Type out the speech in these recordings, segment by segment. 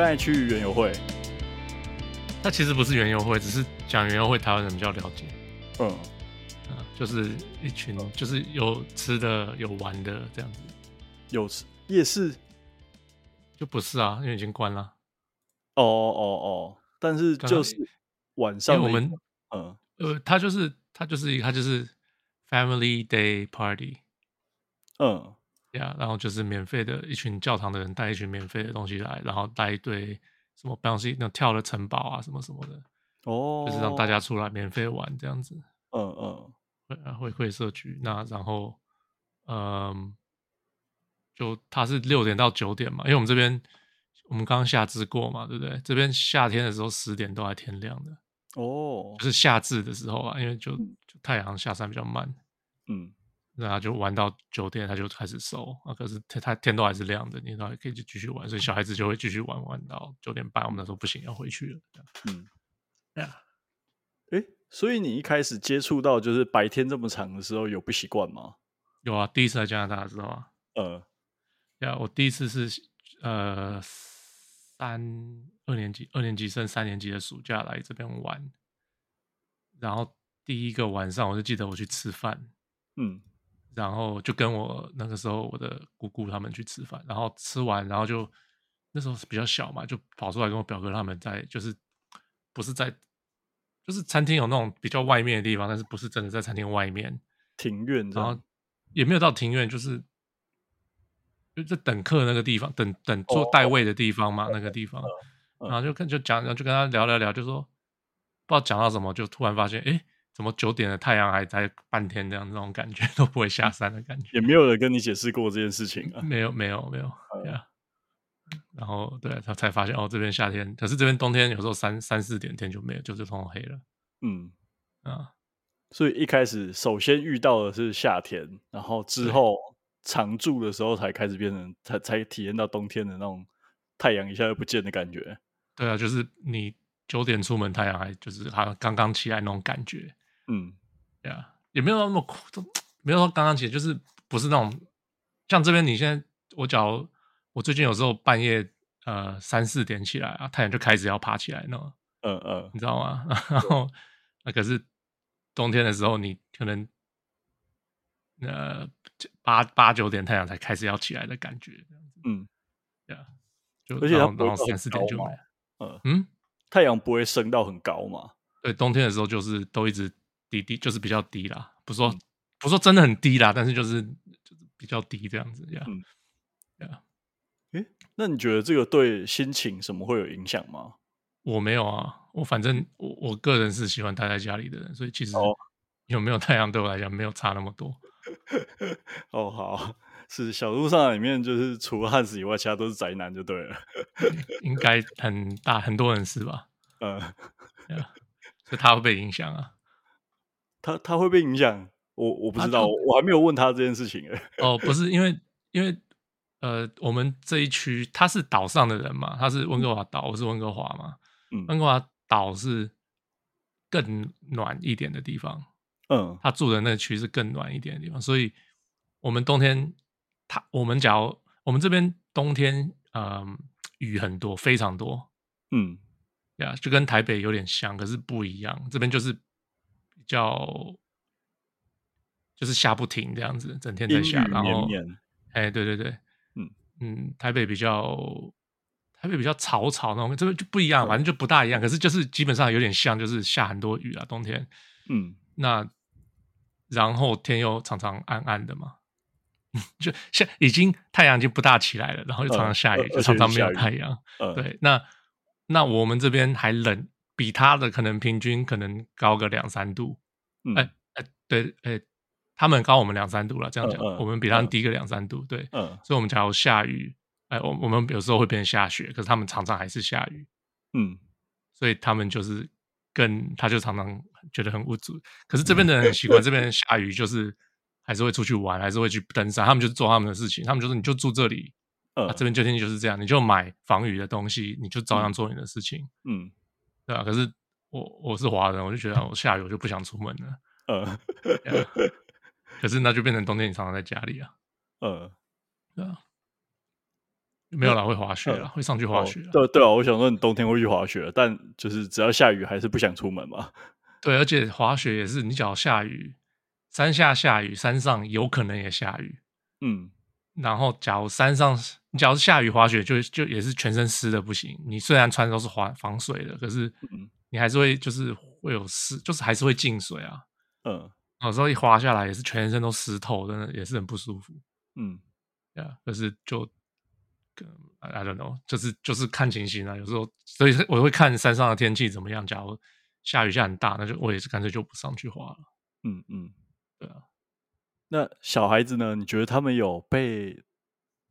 刚才去园游会，那其实不是园游会，只是讲园游会，台湾人比较了解。嗯，啊，就是一群，就是有吃的，有玩的这样子。有吃夜市？就不是啊，因为已经关了。哦哦哦，但是就是晚上，我们，嗯，呃，他就是他就是他就是 Family Day Party。嗯。呀，yeah, 然后就是免费的，一群教堂的人带一群免费的东西来，然后带一堆什么东西，那跳的城堡啊，什么什么的，哦，就是让大家出来免费玩这样子。嗯嗯，会啊，会会社区，那然后，嗯，就它是六点到九点嘛，因为我们这边我们刚刚夏至过嘛，对不对？这边夏天的时候十点都还天亮的。哦，就是夏至的时候啊，因为就就太阳下山比较慢。嗯。那他就玩到九点，他就开始收啊。可是他他天都还是亮的，你都还可以继续玩，所以小孩子就会继续玩玩到九点半。我们那时候不行，要回去了。嗯，对啊。哎，所以你一开始接触到就是白天这么长的时候，有不习惯吗？有啊，第一次来加拿大，知道吗？呃，对啊，我第一次是呃三二年级，二年级升三年级的暑假来这边玩，然后第一个晚上我就记得我去吃饭，嗯。然后就跟我那个时候我的姑姑他们去吃饭，然后吃完，然后就那时候是比较小嘛，就跑出来跟我表哥他们在，就是不是在，就是餐厅有那种比较外面的地方，但是不是真的在餐厅外面庭院，然后也没有到庭院，就是就在等客那个地方，等等坐带位的地方嘛，哦、那个地方，哦、然后就跟就讲，然后就跟他聊聊聊，就说不知道讲到什么，就突然发现，哎。怎么九点的太阳还在半天这样，那种感觉都不会下山的感觉，也没有人跟你解释过这件事情啊？没有，没有，没有。对啊，然后对他才发现哦，这边夏天，可是这边冬天有时候三三四点天就没有，就是通通黑了。嗯啊，所以一开始首先遇到的是夏天，然后之后常住的时候才开始变成才才体验到冬天的那种太阳一下又不见的感觉。对啊，就是你九点出门，太阳还就是好像刚刚起来那种感觉。嗯，对啊，也没有那么苦，没有说刚刚起，就是不是那种像这边。你现在我假如我最近有时候半夜呃三四点起来啊，太阳就开始要爬起来那种，嗯嗯，你知道吗？然后那可是冬天的时候，你可能呃八八九点太阳才开始要起来的感觉，嗯，对啊，就而且它然后三四点就没，嗯嗯，太阳不会升到很高嘛？对，冬天的时候就是都一直。低低就是比较低啦，不说不说真的很低啦，但是就是就是比较低这样子呀。嗯，对啊。诶，那你觉得这个对心情什么会有影响吗？我没有啊，我反正我我个人是喜欢待在家里的人，所以其实 有没有太阳对我来讲没有差那么多。哦，好，是小路上里面就是除了汉斯以外，其他都是宅男就对了。应该很大很多人是吧？嗯，对啊，所以他会被影响啊。他他会被影响，我我不知道，就我还没有问他这件事情哎。哦，不是，因为因为呃，我们这一区他是岛上的人嘛，他是温哥华岛，我是温哥华嘛，嗯，温哥华岛是更暖一点的地方，嗯，他住的那区是更暖一点的地方，所以我们冬天，他我们假如我们这边冬天，嗯、呃，雨很多，非常多，嗯，呀，就跟台北有点像，可是不一样，这边就是。叫就是下不停这样子，整天在下，然后哎，对对对，嗯嗯，台北比较台北比较潮潮那种，这个就不一样，反正就不大一样。可是就是基本上有点像，就是下很多雨啊，冬天，嗯，那然后天又常常暗暗的嘛，就像已经太阳已经不大起来了，然后又常常下雨，就常常没有太阳。对，那那我们这边还冷。比他的可能平均可能高个两三度，哎哎、嗯欸欸、对哎、欸，他们高我们两三度了，这样讲，嗯嗯、我们比他们低个两三度，对，嗯、所以我们假如下雨，哎、欸，我我们有时候会变成下雪，可是他们常常还是下雨，嗯，所以他们就是跟他就常常觉得很无助，可是这边的人很习惯，这边。下雨就是还是会出去玩，还是会去登山，他们就是做他们的事情，他们就是你就住这里，嗯、啊，这。边就天气就是这样，你就买防雨的东西，你就照样。做你的事情，嗯。嗯对啊，可是我我是华人，我就觉得我下雨我就不想出门了。嗯，可是那就变成冬天你常常在家里啊。嗯，对啊。没有啦，会滑雪啦，会上去滑雪。对对啊，我想说你冬天会去滑雪，但就是只要下雨还是不想出门嘛。对，而且滑雪也是，你只要下雨，山下下雨，山上有可能也下雨。嗯，然后假如山上，你假如是下雨滑雪，就就也是全身湿的不行。你虽然穿的都是防防水的，可是你还是会就是会有湿，就是还是会进水啊。嗯，有时候一滑下来也是全身都湿透，真的也是很不舒服。嗯，对啊，可是就。I don't know，就是就是看情形啊。有时候，所以我会看山上的天气怎么样。假如下雨下很大，那就我也是干脆就不上去滑了。嗯嗯，对啊。那小孩子呢？你觉得他们有被，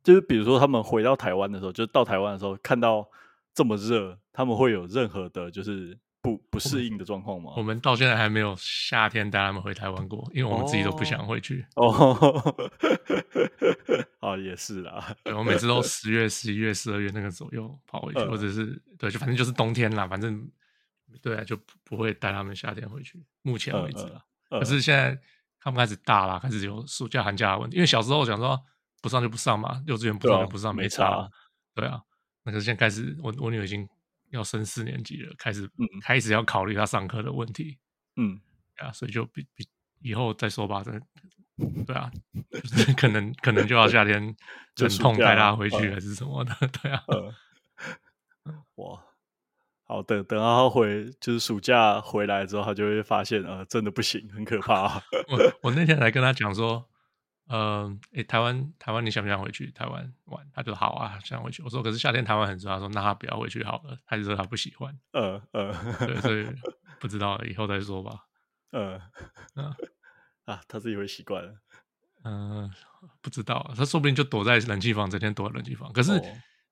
就是比如说他们回到台湾的时候，就是到台湾的时候看到这么热，他们会有任何的，就是。不不适应的状况吗？我们到现在还没有夏天带他们回台湾过，因为我们自己都不想回去。哦，哦，也是啦。对，我每次都十月、十一月、十二月那个左右跑回去，呃、或者是对，就反正就是冬天啦。反正对啊，就不会带他们夏天回去。目前为止啦，可是现在他们开始大了，开始有暑假、寒假的问题。因为小时候想说不上就不上嘛，幼稚园不上就不上，没差。对啊，那可是现在开始，我我女儿已经。要升四年级了，开始、嗯、开始要考虑她上课的问题，嗯，啊，所以就比比以后再说吧，这对啊，就是可能可能就要夏天 忍痛带她回去还是什么的，呃、对啊，呃、哇，好，等等她回就是暑假回来之后，她就会发现呃，真的不行，很可怕、啊。我我那天还跟她讲说。呃，诶，台湾，台湾，你想不想回去台湾玩？他就好啊，想回去。我说，可是夏天台湾很热。他说，那他不要回去好了。他就说他不喜欢。呃呃，对，所以不知道，以后再说吧。呃，啊，啊，他自己会习惯了。嗯，不知道，他说不定就躲在冷气房，整天躲在冷气房。可是，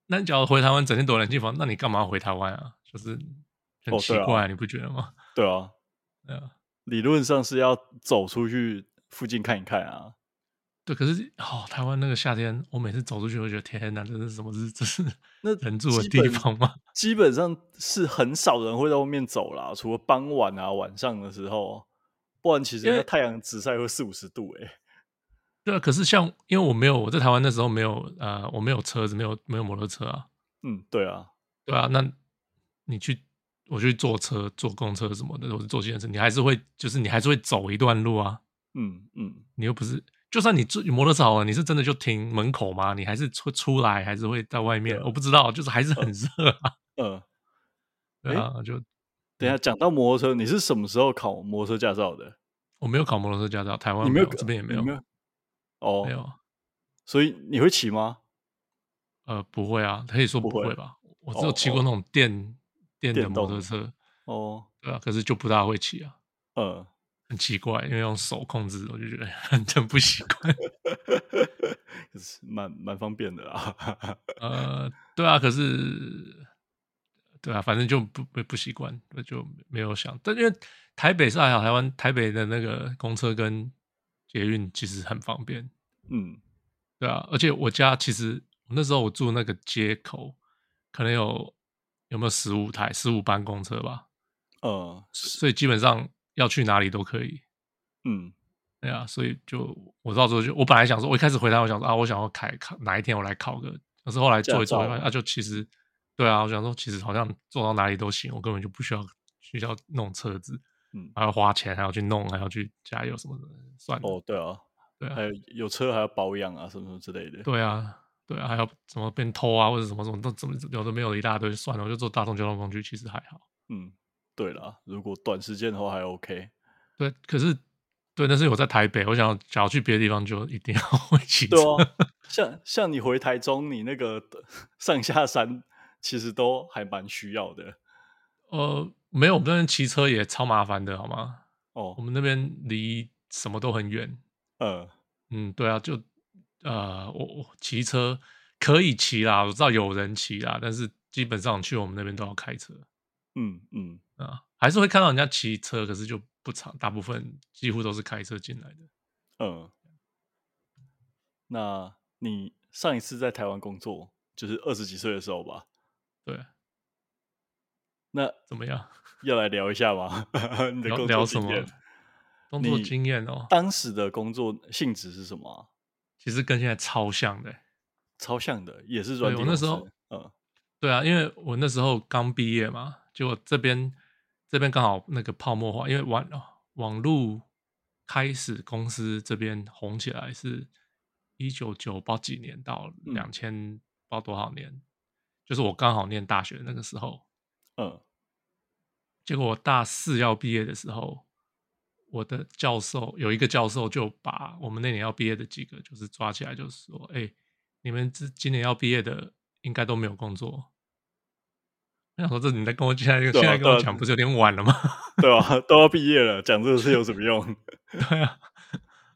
那你假如回台湾，整天躲在冷气房，那你干嘛回台湾啊？就是很奇怪，你不觉得吗？对啊，对啊，理论上是要走出去附近看一看啊。对，可是哦，台湾那个夏天，我每次走出去，我觉得天哪，这是什么日子？这是那人住的地方吗？基本上是很少人会在外面走啦，除了傍晚啊、晚上的时候，不然其实那太阳直晒会四五十度哎、欸。对啊，可是像因为我没有我在台湾那时候没有呃，我没有车子，没有没有摩托车啊。嗯，对啊，对啊，那你去我去坐车、坐公车什么的，或者坐计程车，你还是会就是你还是会走一段路啊。嗯嗯，你又不是。就算你坐摩托车好了，你是真的就停门口吗？你还是出出来，还是会在外面？我不知道，就是还是很热啊。嗯，对啊，就等下讲到摩托车，你是什么时候考摩托车驾照的？我没有考摩托车驾照，台湾没有，这边也没有。哦，没有。所以你会骑吗？呃，不会啊，可以说不会吧。我只有骑过那种电电的摩托车。哦，对啊，可是就不大会骑啊。嗯。很奇怪，因为用手控制，我就觉得很真不习惯。可是蛮蛮方便的啦。呃，对啊，可是，对啊，反正就不不不习惯，就没有想。但因为台北是还好，台湾台北的那个公车跟捷运其实很方便。嗯，对啊，而且我家其实那时候我住那个街口，可能有有没有十五台十五班公车吧？呃，所以基本上。要去哪里都可以，嗯，对啊，所以就我到时候就我本来想说，我一开始回答我想说啊，我想要考考哪一天我来考个，可是后来做一做，啊，就其实对啊，我想说其实好像做到哪里都行，我根本就不需要需要弄车子，嗯，还要花钱，还要去弄，还要去加油什么的，算。哦，对啊，对啊，还有有车还要保养啊，什么什么之类的。对啊，对啊，还要怎么变偷啊，或者什么什么都怎么有的没有的一大堆，算了，我就坐大众交通工具，其实还好，嗯。对了，如果短时间的话还 OK。对，可是对，但是我在台北，我想要想要去别的地方，就一定要会骑车。对啊，像像你回台中，你那个上下山其实都还蛮需要的。呃，没有，我们那边骑车也超麻烦的，好吗？哦，我们那边离什么都很远。呃，嗯，对啊，就呃，我我骑车可以骑啦，我知道有人骑啦，但是基本上去我们那边都要开车。嗯嗯。啊，还是会看到人家骑车，可是就不常，大部分几乎都是开车进来的。嗯，那你上一次在台湾工作，就是二十几岁的时候吧？对。那怎么样？要来聊一下吗？你的工作经验？聊什么？工作经验哦。当时的工作性质是什么？其实跟现在超像的。超像的，也是软体。我那时候，嗯，对啊，因为我那时候刚毕业嘛，结果这边这边刚好那个泡沫化，因为网网络开始公司这边红起来是一九九八几年到两千不知道多少年，嗯、就是我刚好念大学那个时候，嗯，结果我大四要毕业的时候。我的教授有一个教授就把我们那年要毕业的几个就是抓起来，就是说：“哎，你们这今年要毕业的应该都没有工作。”我想说：“这你在跟我现在现在跟我讲，不是有点晚了吗？” 对啊，都要毕业了，讲这个是有什么用？对啊，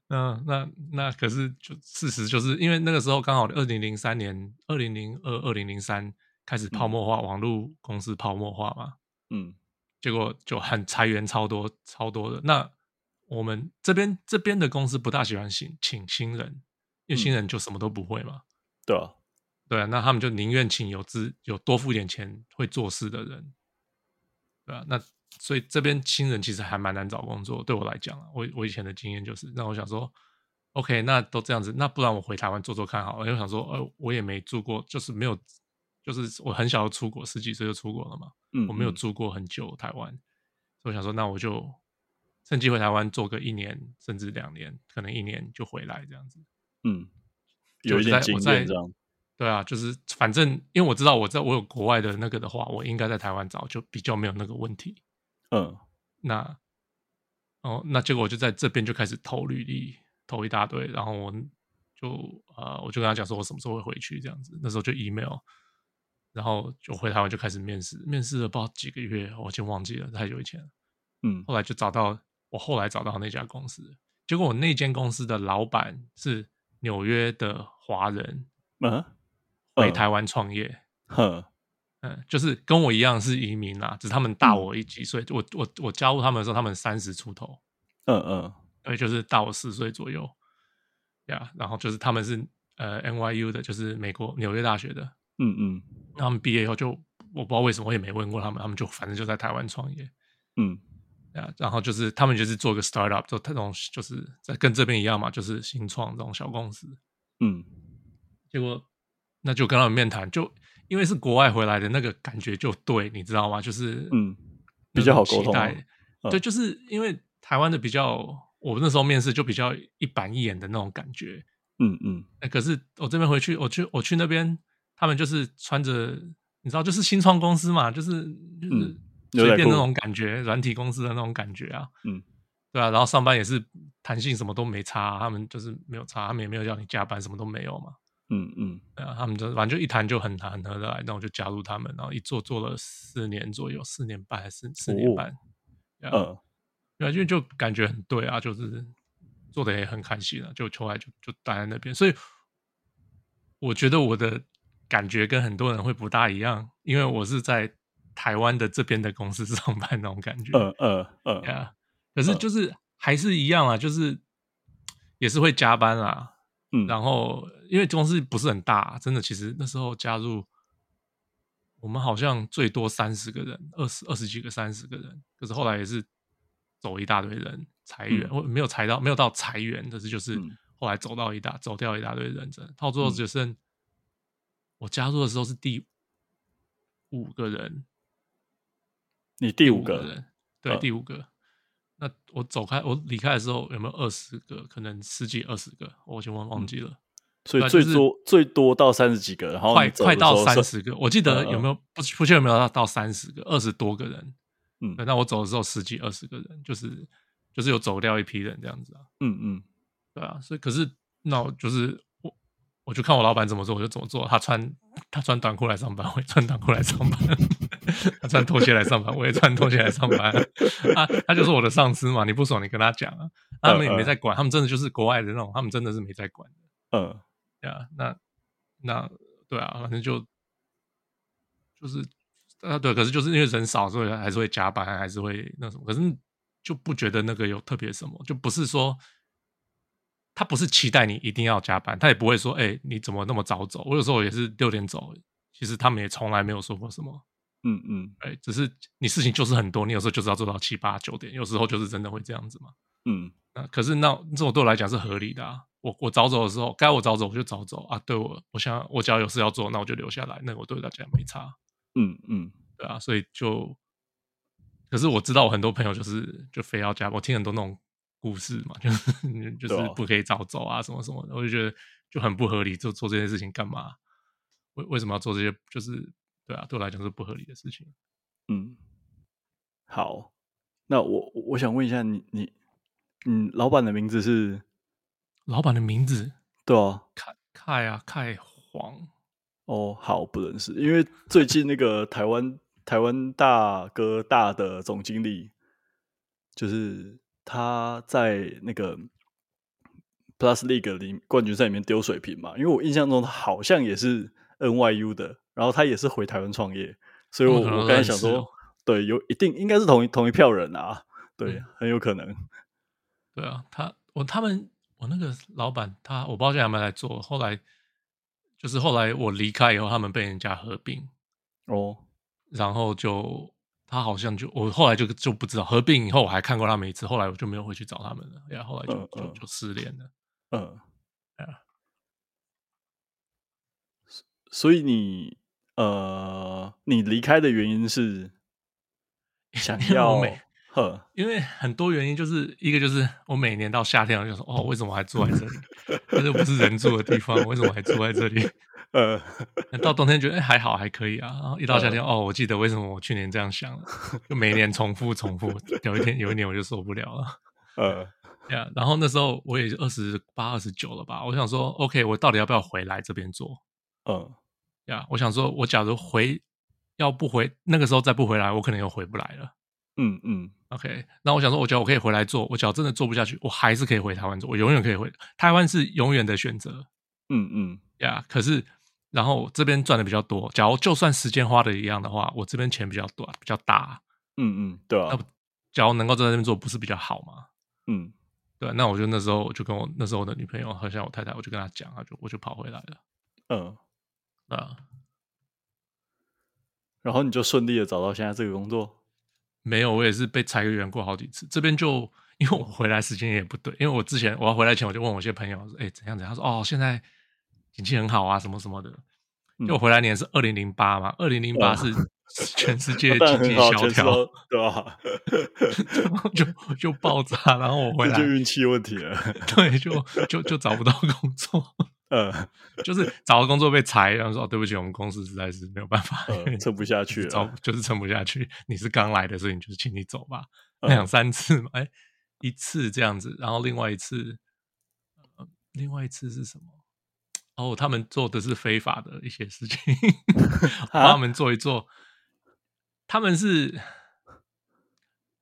那那那可是就事实就是因为那个时候刚好二零零三年、二零零二、二零零三开始泡沫化，嗯、网络公司泡沫化嘛，嗯，结果就很裁员超多超多的那。我们这边这边的公司不大喜欢请请新人，因为新人就什么都不会嘛。嗯、对啊，对啊，那他们就宁愿请有资有多付点钱会做事的人，对啊，那所以这边新人其实还蛮难找工作。对我来讲，我我以前的经验就是，那我想说，OK，那都这样子，那不然我回台湾做做看好了。因为我想说，呃，我也没住过，就是没有，就是我很小就出国，十几岁就出国了嘛。嗯，我没有住过很久台湾，所以我想说，那我就。趁机回台湾做个一年甚至两年，可能一年就回来这样子。嗯，有一点经验这样。对啊，就是反正因为我知道我在我有国外的那个的话，我应该在台湾找就比较没有那个问题。嗯，那哦，那结果我就在这边就开始投履历，投一大堆，然后我就呃，我就跟他讲说我什么时候会回去这样子。那时候就 email，然后就回台湾就开始面试，面试了不知道几个月，我已经忘记了太久以前了。嗯，后来就找到。我后来找到那家公司，结果我那间公司的老板是纽约的华人，嗯，回台湾创业，嗯，嗯，就是跟我一样是移民啦，只是他们大我一几岁，我我我加入他们的时候，他们三十出头，嗯嗯，对，就是大我四岁左右，呀，然后就是他们是呃 NYU 的，就是美国纽约大学的，嗯嗯，他们毕业以后就我不知道为什么，我也没问过他们，他们就反正就在台湾创业，嗯。然后就是他们就是做个 startup，做这种就是在跟这边一样嘛，就是新创这种小公司。嗯，结果那就跟他们面谈，就因为是国外回来的那个感觉就对，你知道吗？就是嗯，比较好沟通。对，就是因为台湾的比较，我那时候面试就比较一板一眼的那种感觉。嗯嗯。可是我这边回去，我去我去那边，他们就是穿着，你知道，就是新创公司嘛，就是就是。嗯随便那种感觉，软体公司的那种感觉啊，嗯，对啊，然后上班也是弹性，什么都没差，啊，他们就是没有差，他们也没有叫你加班，什么都没有嘛，嗯嗯，对啊，他们就反正就一谈就很谈很合得来，那我就加入他们，然后一做做了四年左右，四年半还是四年半，嗯，对啊，因为就感觉很对啊，就是做的也很开心啊，就后来就就待在那边，所以我觉得我的感觉跟很多人会不大一样，因为我是在。台湾的这边的公司 上班那种感觉，嗯嗯嗯，呀，可是就是还是一样啊，就是也是会加班啊，嗯，然后因为公司不是很大，真的，其实那时候加入我们好像最多三十个人，二十二十几个三十个人，可是后来也是走一大堆人裁员，我、嗯、没有裁到没有到裁员，但是就是后来走到一大走掉一大堆人，真的，到最后只剩我加入的时候是第五个人。你第五个，第五个人，对，第五个。嗯、那我走开，我离开的时候有没有二十个？可能十几、二十个，我已经忘忘记了。所以最多最多到三十几个，然后快快到三十个。我记 得有没有不不确定有没有到到三十个，二十多个人。嗯，那我走的时候十几、二十个人，就是就是有走掉一批人这样子啊。嗯嗯，对啊。所以可是那我就是我我就看我老板怎么做，我就怎么做。他穿他穿短裤来上班，我也穿短裤来上班。他 穿拖鞋来上班，我也穿拖鞋来上班。啊，他就是我的上司嘛，你不爽你跟他讲啊。他们也没在管，他们真的就是国外的那种，他们真的是没在管的。嗯，对啊，那那对啊，反正就就是啊，对，可是就是因为人少，所以还是会加班，还是会那什么。可是就不觉得那个有特别什么，就不是说他不是期待你一定要加班，他也不会说，哎，你怎么那么早走？我有时候也是六点走，其实他们也从来没有说过什么。嗯嗯，哎，只是你事情就是很多，你有时候就是要做到七八九点，有时候就是真的会这样子嘛。嗯，那可是那这种对我来讲是合理的啊，我我早走的时候，该我早走我就早走啊。对我，我想我只要有事要做，那我就留下来。那我对大家没差。嗯嗯，对啊，所以就，可是我知道我很多朋友就是就非要加，我听很多那种故事嘛，就是 就是不可以早走啊，什么什么的，我就觉得就很不合理，就做这件事情干嘛？为为什么要做这些？就是对啊，对我来讲是不合理的事情。嗯，好，那我我想问一下你你嗯，老板的名字是？老板的名字？对啊，凯凯啊，凯黄。哦，好，不认识，因为最近那个台湾台湾大哥大的总经理，就是他在那个 Plus League 里冠军赛里面丢水瓶嘛，因为我印象中他好像也是 NYU 的，然后他也是回台湾创业。所以我，我我刚才想说，对，有一定应该是同一同一票人啊，对，嗯、很有可能。对啊，他我他们我那个老板他我不知道现在有没有在做，后来就是后来我离开以后，他们被人家合并哦，然后就他好像就我后来就就不知道合并以后我还看过他们一次，后来我就没有回去找他们了，然后后来就、嗯、就就失联了，嗯，啊，所以你。呃，你离开的原因是想要美呵？因为很多原因，就是一个就是我每年到夏天我就说哦，为什么还住在这里？这就不是人住的地方，为什么还住在这里？呃，到冬天觉得哎还好还可以啊，然后一到夏天、呃、哦，我记得为什么我去年这样想了，就每年重复重复，有一天有一年我就受不了了。呃，呀，然后那时候我也二十八二十九了吧，我想说 OK，我到底要不要回来这边做？嗯、呃。呀，我想说，我假如回，要不回那个时候再不回来，我可能又回不来了。嗯嗯，OK。那我想说，我觉得我可以回来做，我假如真的做不下去，我还是可以回台湾做，我永远可以回台湾，是永远的选择。嗯嗯，呀，可是然后这边赚的比较多，假如就算时间花的一样的话，我这边钱比较多，比较大。嗯嗯，对啊。那假如能够在那边做，不是比较好吗？嗯，对。那我就那时候我就跟我那时候我的女朋友，好像我太太，我就跟她讲，她就我就跑回来了。嗯。啊，然后你就顺利的找到现在这个工作？没有，我也是被裁员过好几次。这边就因为我回来时间也不对，因为我之前我要回来前我就问我一些朋友说：“哎，怎样怎样？”他说：“哦，现在景气很好啊，什么什么的。”因为我回来年是二零零八嘛，二零零八是全世界 经济萧条，对吧？就就爆炸，然后我回来 就运气问题了，对，就就就找不到工作。呃，就是找个工作被裁，然后说，哦，对不起，我们公司实在是没有办法，呃、撑不下去了，找就是撑不下去。你是刚来的，所以你就是请你走吧。两、呃、三次嘛，哎，一次这样子，然后另外一次，呃、另外一次是什么？哦，他们做的是非法的一些事情，帮他们做一做。他们是，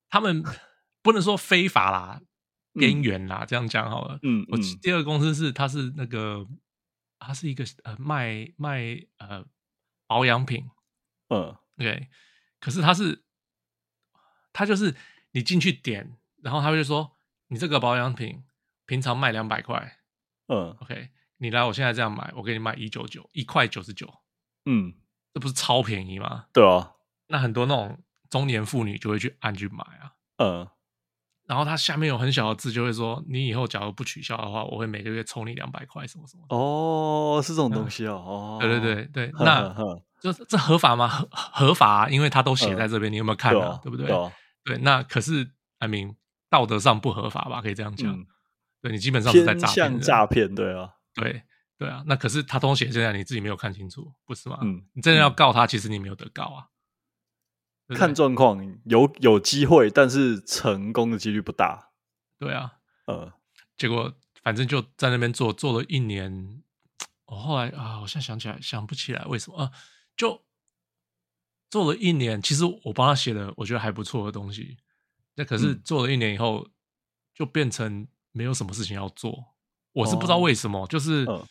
他们不能说非法啦。边缘啦，这样讲好了。嗯，我第二个公司是，它是那个，它是一个呃卖卖呃保养品。嗯，OK。可是它是，它就是你进去点，然后他就说，你这个保养品平常卖两百块。嗯，OK。你来，我现在这样买，我给你卖一九九，一块九十九。嗯，这不是超便宜吗？对啊。那很多那种中年妇女就会去按去买啊。嗯。然后它下面有很小的字，就会说：“你以后假如不取消的话，我会每个月抽你两百块，什么什么。”哦，是这种东西哦。哦，对对对对，那就这合法吗？合合法啊，因为它都写在这边，你有没有看啊？对不对？对，那可是，I mean，道德上不合法吧？可以这样讲。对，你基本上是在诈骗。像诈骗，对啊，对对啊。那可是他都写在这样，你自己没有看清楚，不是吗？嗯，你真的要告他，其实你没有得告啊。看状况，有有机会，但是成功的几率不大。对啊，呃，结果反正就在那边做做了一年。我后来啊，我现在想起来想不起来为什么啊，就做了一年。其实我帮他写了，我觉得还不错的东西。那可是做了一年以后，嗯、就变成没有什么事情要做。我是不知道为什么，哦、就是、呃、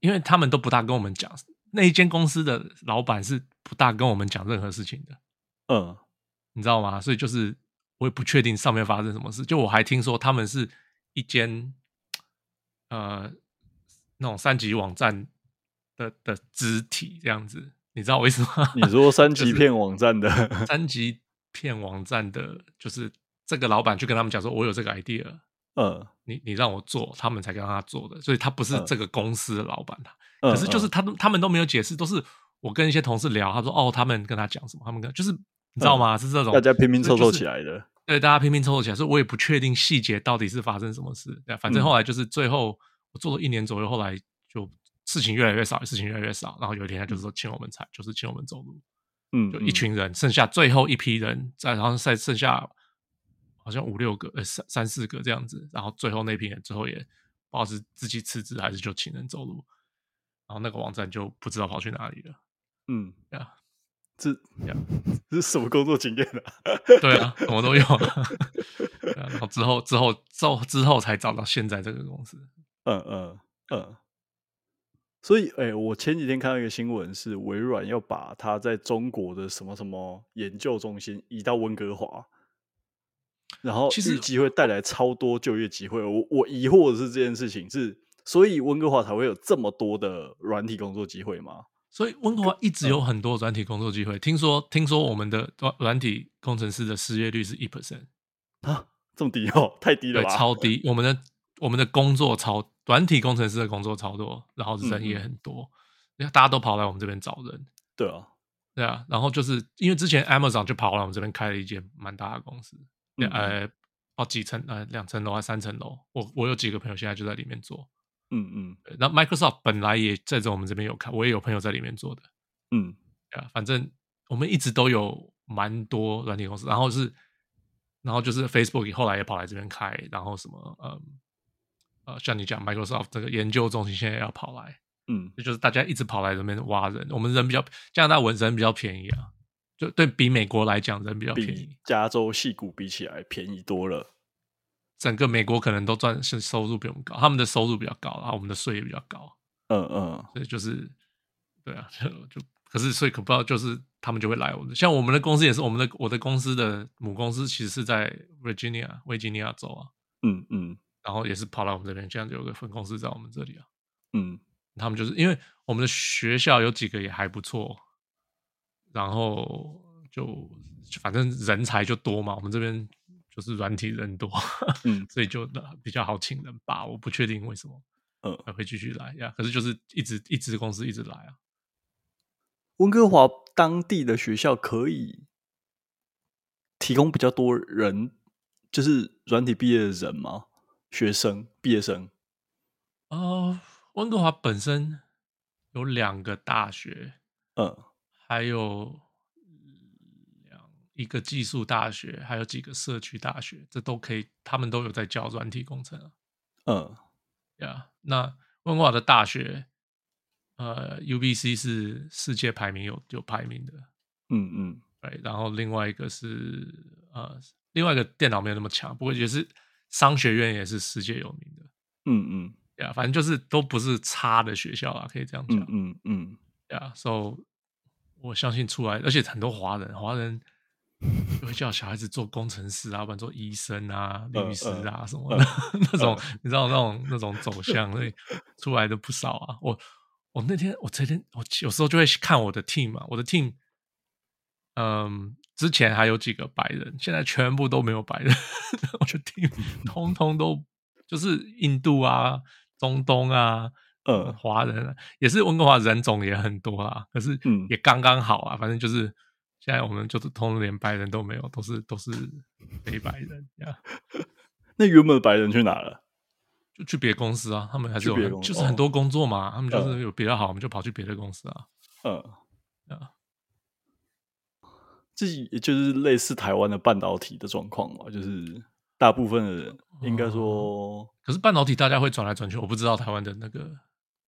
因为他们都不大跟我们讲。那一间公司的老板是不大跟我们讲任何事情的，嗯，你知道吗？所以就是我也不确定上面发生什么事。就我还听说他们是一间呃那种三级网站的的肢体这样子，你知道我意思吗？你说三级片网站的三级片网站的，就是这个老板就跟他们讲说，我有这个 idea，嗯，你你让我做，他们才跟他做的，所以他不是这个公司的老板他。可是就是他他们都没有解释，都是我跟一些同事聊，他说哦，他们跟他讲什么，他们跟就是你知道吗？是这种大家拼拼凑凑起来的。对，大家拼拼凑凑起来，所以我也不确定细节到底是发生什么事。对，反正后来就是最后我做了一年左右，后来就事情越来越少，事情越来越少。然后有一天他就是说请我们采，就是请我们走路。嗯，就一群人，剩下最后一批人再，然后再剩下好像五六个，呃，三三四个这样子。然后最后那批人最后也不知道是自己辞职还是就请人走路。然后那个网站就不知道跑去哪里了。嗯，呀。这呀，这 是什么工作经验啊？对啊，什么都有。然后之后之后之后之后才找到现在这个公司。嗯嗯嗯。所以，哎、欸，我前几天看到一个新闻，是微软要把它在中国的什么什么研究中心移到温哥华，然后预计会带来超多就业机会。我我疑惑的是这件事情是，所以温哥华才会有这么多的软体工作机会吗？所以温哥华一直有很多软体工作机会。嗯、听说，听说我们的软软体工程师的失业率是一 percent 啊，这么低哦，太低了吧？对，超低。我们的我们的工作超软体工程师的工作超多，然后人也很多，因为、嗯、大家都跑来我们这边找人。对啊，对啊。然后就是因为之前 Amazon 就跑来我们这边开了一间蛮大的公司，嗯、呃，哦几层呃两层楼还三层楼。我我有几个朋友现在就在里面做。嗯嗯，那 Microsoft 本来也在这我们这边有看，我也有朋友在里面做的。嗯，啊，反正我们一直都有蛮多软体公司，然后是，然后就是 Facebook 后来也跑来这边开，然后什么，嗯，呃，像你讲 Microsoft 这个研究中心现在要跑来，嗯，就是大家一直跑来这边挖人，我们人比较加拿大文人比较便宜啊，就对比美国来讲人比较便宜，加州戏谷比起来便宜多了。整个美国可能都赚是收入比我们高，他们的收入比较高，然后我们的税也比较高。嗯嗯，所以就是，对啊，就就可是所以可不知道，就是他们就会来我们。像我们的公司也是，我们的我的公司的母公司其实是在 Virginia 维吉尼亚州啊。嗯嗯，然后也是跑到我们这边，这样就有个分公司在我们这里啊。嗯，他们就是因为我们的学校有几个也还不错，然后就反正人才就多嘛，我们这边。就是软体人多，嗯，所以就比较好请人吧。我不确定为什么，嗯，还会继续来呀。可是就是一直一直公司一直来啊。温哥华当地的学校可以提供比较多人，就是软体毕业的人吗？学生毕业生？哦，温哥华本身有两个大学，嗯，还有。一个技术大学，还有几个社区大学，这都可以，他们都有在教软体工程啊。嗯，呀，那温哥华的大学，呃，UBC 是世界排名有有排名的。嗯嗯，对，然后另外一个是呃，另外一个电脑没有那么强，不过也是商学院也是世界有名的。嗯嗯，呀，反正就是都不是差的学校啊，可以这样讲。嗯嗯，呀，所以我相信出来，而且很多华人，华人。就会叫小孩子做工程师啊，不然做医生啊、律师啊什么的，那种你知道那种那种走向，所以出来的不少啊。我我那天我这天我有时候就会看我的 team 嘛，我的 team，嗯，之前还有几个白人，现在全部都没有白人，我的 team 通通都就是印度啊、中东啊、呃华人，也是温哥华人种也很多啊，可是也刚刚好啊，反正就是。现在我们就是通连白人都没有，都是都是非白人呀。那原本的白人去哪了？就去别公司啊。他们还是有，就是很多工作嘛。哦、他们就是有比较好，我们就跑去别的公司啊。嗯，啊，这也就是类似台湾的半导体的状况嘛，就是大部分的人应该说、嗯，可是半导体大家会转来转去，我不知道台湾的那个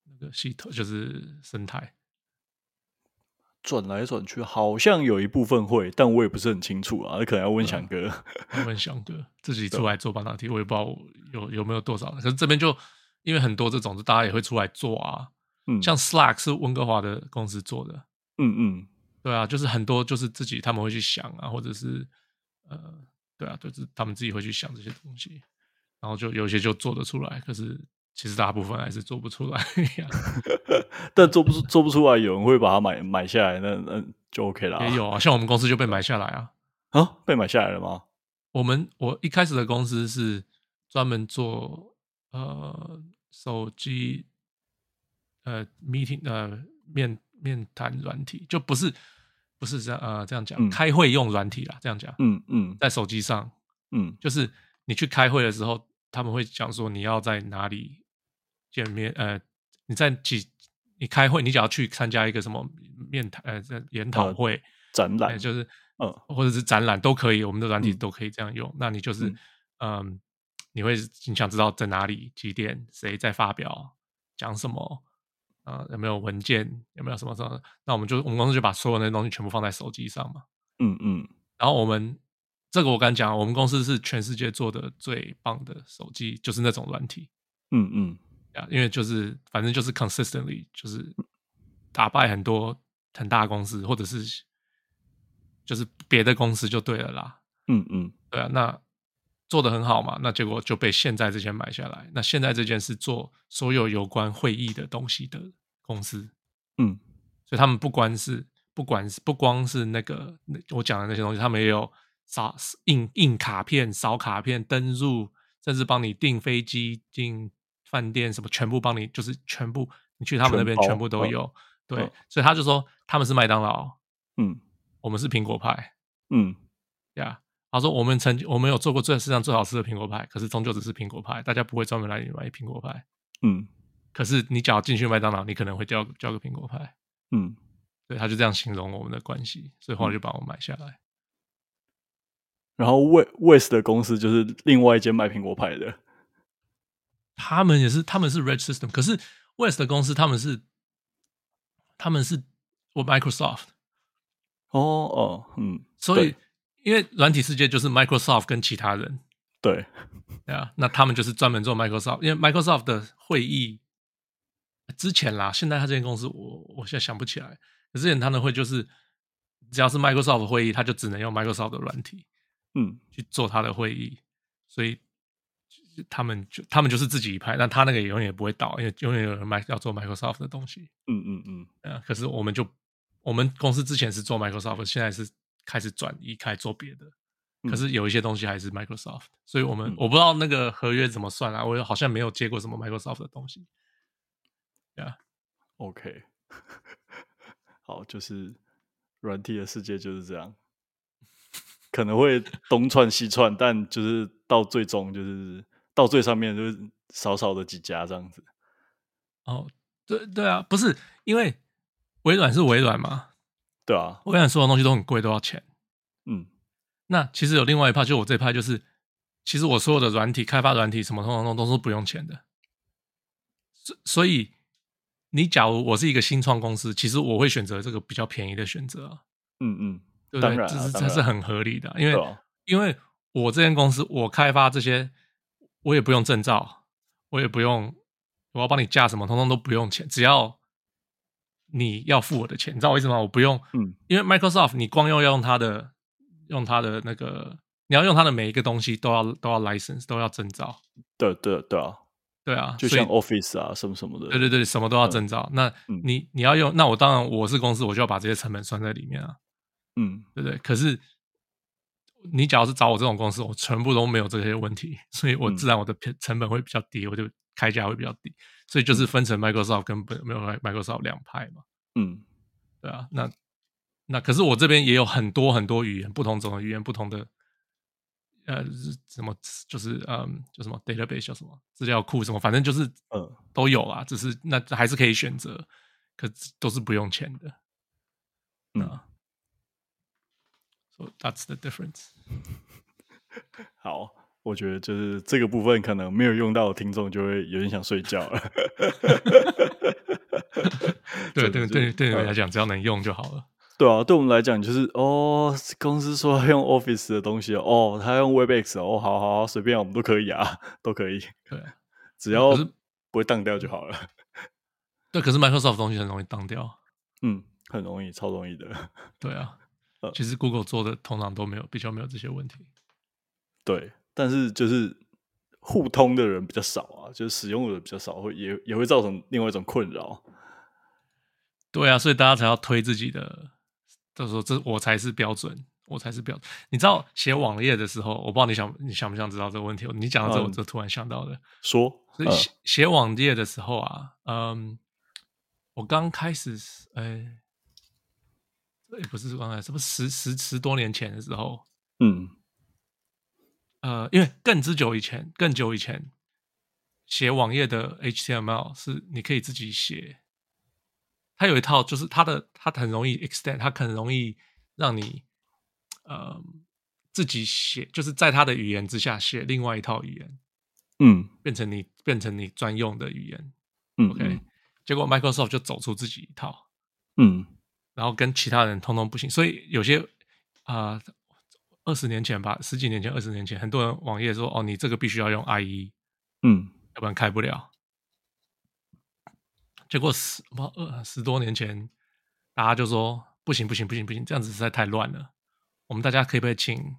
那个系统就是生态。转来转去，好像有一部分会，但我也不是很清楚啊。可能要问翔哥，问翔哥自己出来做半导体，我也不知道有有没有多少。可是这边就因为很多这种，就大家也会出来做啊。嗯，像 Slack 是温哥华的公司做的。嗯嗯，对啊，就是很多就是自己他们会去想啊，或者是呃，对啊，就是他们自己会去想这些东西，然后就有些就做得出来。可是。其实大部分还是做不出来，但做不出做不出来，有人会把它买买下来，那那就 OK 了。也有啊，像我们公司就被买下来啊。啊，被买下来了吗？我们我一开始的公司是专门做呃手机呃 meeting 呃面面谈软体，就不是不是这样呃这样讲，嗯、开会用软体啦，这样讲，嗯嗯，在手机上，嗯，就是你去开会的时候，他们会讲说你要在哪里见面，呃，你在几你开会，你只要去参加一个什么面谈呃研讨会、呃、展览，就是。呃，或者是展览都可以，我们的软体都可以这样用。嗯、那你就是，嗯、呃，你会你想知道在哪里、几点、谁在发表、讲什么，啊、呃，有没有文件，有没有什么什么？那我们就我们公司就把所有那些东西全部放在手机上嘛。嗯嗯。然后我们这个我敢讲，我们公司是全世界做的最棒的手机，就是那种软体。嗯嗯。啊，因为就是反正就是 consistently 就是打败很多很大公司，或者是。就是别的公司就对了啦，嗯嗯，对啊，那做的很好嘛，那结果就被现在这间买下来。那现在这间是做所有有关会议的东西的公司，嗯，所以他们不光是不管是不光是那个我讲的那些东西，他们也有扫印印卡片、扫卡片、登入，甚至帮你订飞机、订饭店什么，全部帮你，就是全部你去他们那边全部都有。哦、对，哦、所以他就说他们是麦当劳，嗯。我们是苹果派，嗯，呀，他说我们曾经我们有做过最世界上最好吃的苹果派，可是终究只是苹果派，大家不会专门来买苹果派，嗯，可是你只要进去麦当劳，你可能会叫叫个苹果派，嗯，对，他就这样形容我们的关系，所以后来就把我买下来。嗯、然后 West 的公司就是另外一间卖苹果派的，他们也是他们是 Red System，可是 West 的公司他们是他们是我 Microsoft。哦哦，嗯，所以因为软体世界就是 Microsoft 跟其他人，对，对啊，那他们就是专门做 Microsoft，因为 Microsoft 的会议之前啦，现在他这间公司我我现在想不起来，之前他的会就是只要是 Microsoft 会议，他就只能用 Microsoft 的软体，嗯，去做他的会议，所以他们就他们就是自己一派，那他那个也永远也不会倒，因为永远有人卖要做 Microsoft 的东西，嗯嗯嗯，啊，可是我们就。我们公司之前是做 Microsoft，现在是开始转移开做别的，可是有一些东西还是 Microsoft，所以我们、嗯、我不知道那个合约怎么算啊，我好像没有接过什么 Microsoft 的东西。Yeah, OK，好，就是软体的世界就是这样，可能会东窜西窜，但就是到最终就是到最上面就是少少的几家这样子。哦，对对啊，不是因为。微软是微软嘛？对啊，微软所有东西都很贵，都要钱。嗯，那其实有另外一派，就我这一派，就是其实我所有的软体开发软体什么，通通通都是不用钱的。所所以，你假如我是一个新创公司，其实我会选择这个比较便宜的选择。嗯嗯，对不对？这是这是很合理的，因为、啊、因为我这间公司，我开发这些，我也不用证照，我也不用，我要帮你架什么，通通都不用钱，只要。你要付我的钱，你知道我意思吗？我不用，嗯，因为 Microsoft 你光要用它的，用它的那个，你要用它的每一个东西都要都要 license，都要证照。对对对啊，对啊，就像 Office 啊什么什么的。对对对，什么都要证照。嗯、那你、嗯、你要用，那我当然我是公司，我就要把这些成本算在里面啊。嗯，对不对？可是你假如是找我这种公司，我全部都没有这些问题，所以我自然我的成本会比较低，我就开价会比较低。所以就是分成 Microsoft 跟没有 Microsoft 两派嘛。嗯，对啊，那那可是我这边也有很多很多语言，不同种的语言，不同的呃什么就是嗯叫什么 database 叫什么资料库什么，反正就是嗯都有啊，只是那还是可以选择，可都是不用钱的。嗯，So that's the difference。好。我觉得就是这个部分可能没有用到的听众就会有点想睡觉了。对对对，对你们来讲，只要能用就好了。对啊，对我们来讲就是哦，公司说要用 Office 的东西哦，他用 Webex 哦，好好好，随便我们都可以啊，都可以。对，只要不会当掉就好了。对，可是 Microsoft 东西很容易当掉。嗯，很容易，超容易的。对啊，其实 Google 做的通常都没有，比较没有这些问题。对。但是就是互通的人比较少啊，就是使用的人比较少，会也也会造成另外一种困扰。对啊，所以大家才要推自己的，就是说这我才是标准，我才是标准。你知道写网页的时候，我不知道你想你想不想知道这个问题？你讲到这，我就突然想到的。嗯、说，所以写写网页的时候啊，嗯，我刚开始，哎，也不是刚开始，是不是十十十多年前的时候？嗯，呃，因为更之久以前，更久以前，写网页的 HTML 是你可以自己写。它有一套，就是它的它很容易 extend，它很容易让你呃自己写，就是在它的语言之下写另外一套语言，嗯，变成你变成你专用的语言，嗯，OK，嗯，结果 Microsoft 就走出自己一套，嗯，然后跟其他人通通不行，所以有些啊二十年前吧，十几年前、二十年前，很多人网页说哦，你这个必须要用 IE，嗯，要不然开不了。结果十不二十多年前，大家就说不行不行不行不行，这样子实在太乱了。我们大家可以不可以请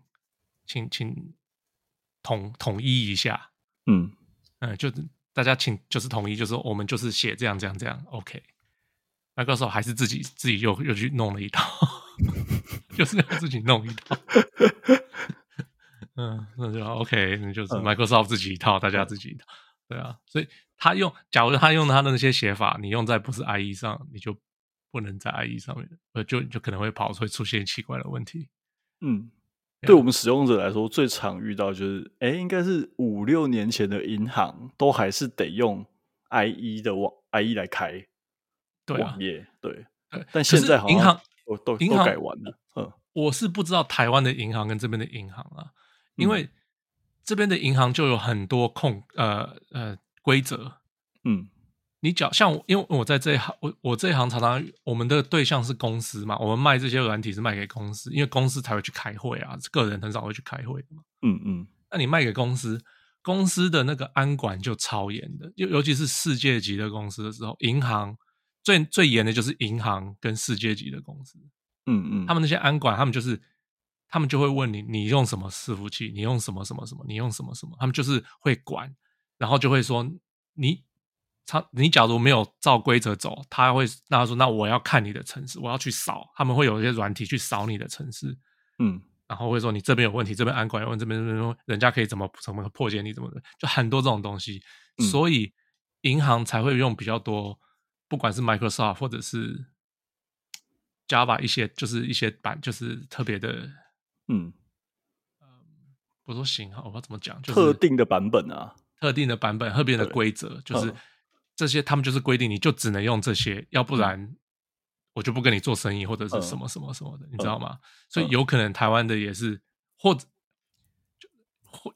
请请统统一一下？嗯嗯，就大家请就是统一，就是我们就是写这样这样这样。OK，那个时候还是自己自己又又去弄了一套，就是要自己弄一套。嗯，那就 OK，那就是 Microsoft 自己一套，大家自己一套。对啊，所以他用，假如他用他的那些写法，你用在不是 IE 上，你就不能在 IE 上面，呃，就就可能会跑，会出现奇怪的问题。嗯，对我们使用者来说，最常遇到就是，哎，应该是五六年前的银行都还是得用 IE 的网 IE 来开网页，对，对，但现在好像银行都都都改完了。嗯，我是不知道台湾的银行跟这边的银行啊，因为。这边的银行就有很多控呃呃规则，嗯，你讲像我，因为我在这一行，我我这一行常常我们的对象是公司嘛，我们卖这些软体是卖给公司，因为公司才会去开会啊，个人很少会去开会的嘛，嗯嗯，那你卖给公司，公司的那个安管就超严的，尤尤其是世界级的公司的时候，银行最最严的就是银行跟世界级的公司，嗯嗯，他们那些安管，他们就是。他们就会问你，你用什么伺服器？你用什么什么什么？你用什么什么？他们就是会管，然后就会说你，他你假如没有照规则走，他会那他说那我要看你的城市，我要去扫。他们会有一些软体去扫你的城市，嗯，然后会说你这边有问题，这边安管有问题，这边说人家可以怎么怎么破解你怎么的，就很多这种东西，嗯、所以银行才会用比较多，不管是 Microsoft 或者是 Java 一些，就是一些版，就是特别的。嗯，我说型号，我不知道怎么讲，就是特定的版本啊，特定的版本，特别的规则，就是这些，他们就是规定，你就只能用这些，要不然我就不跟你做生意，或者是什么什么什么的，你知道吗？所以有可能台湾的也是，或者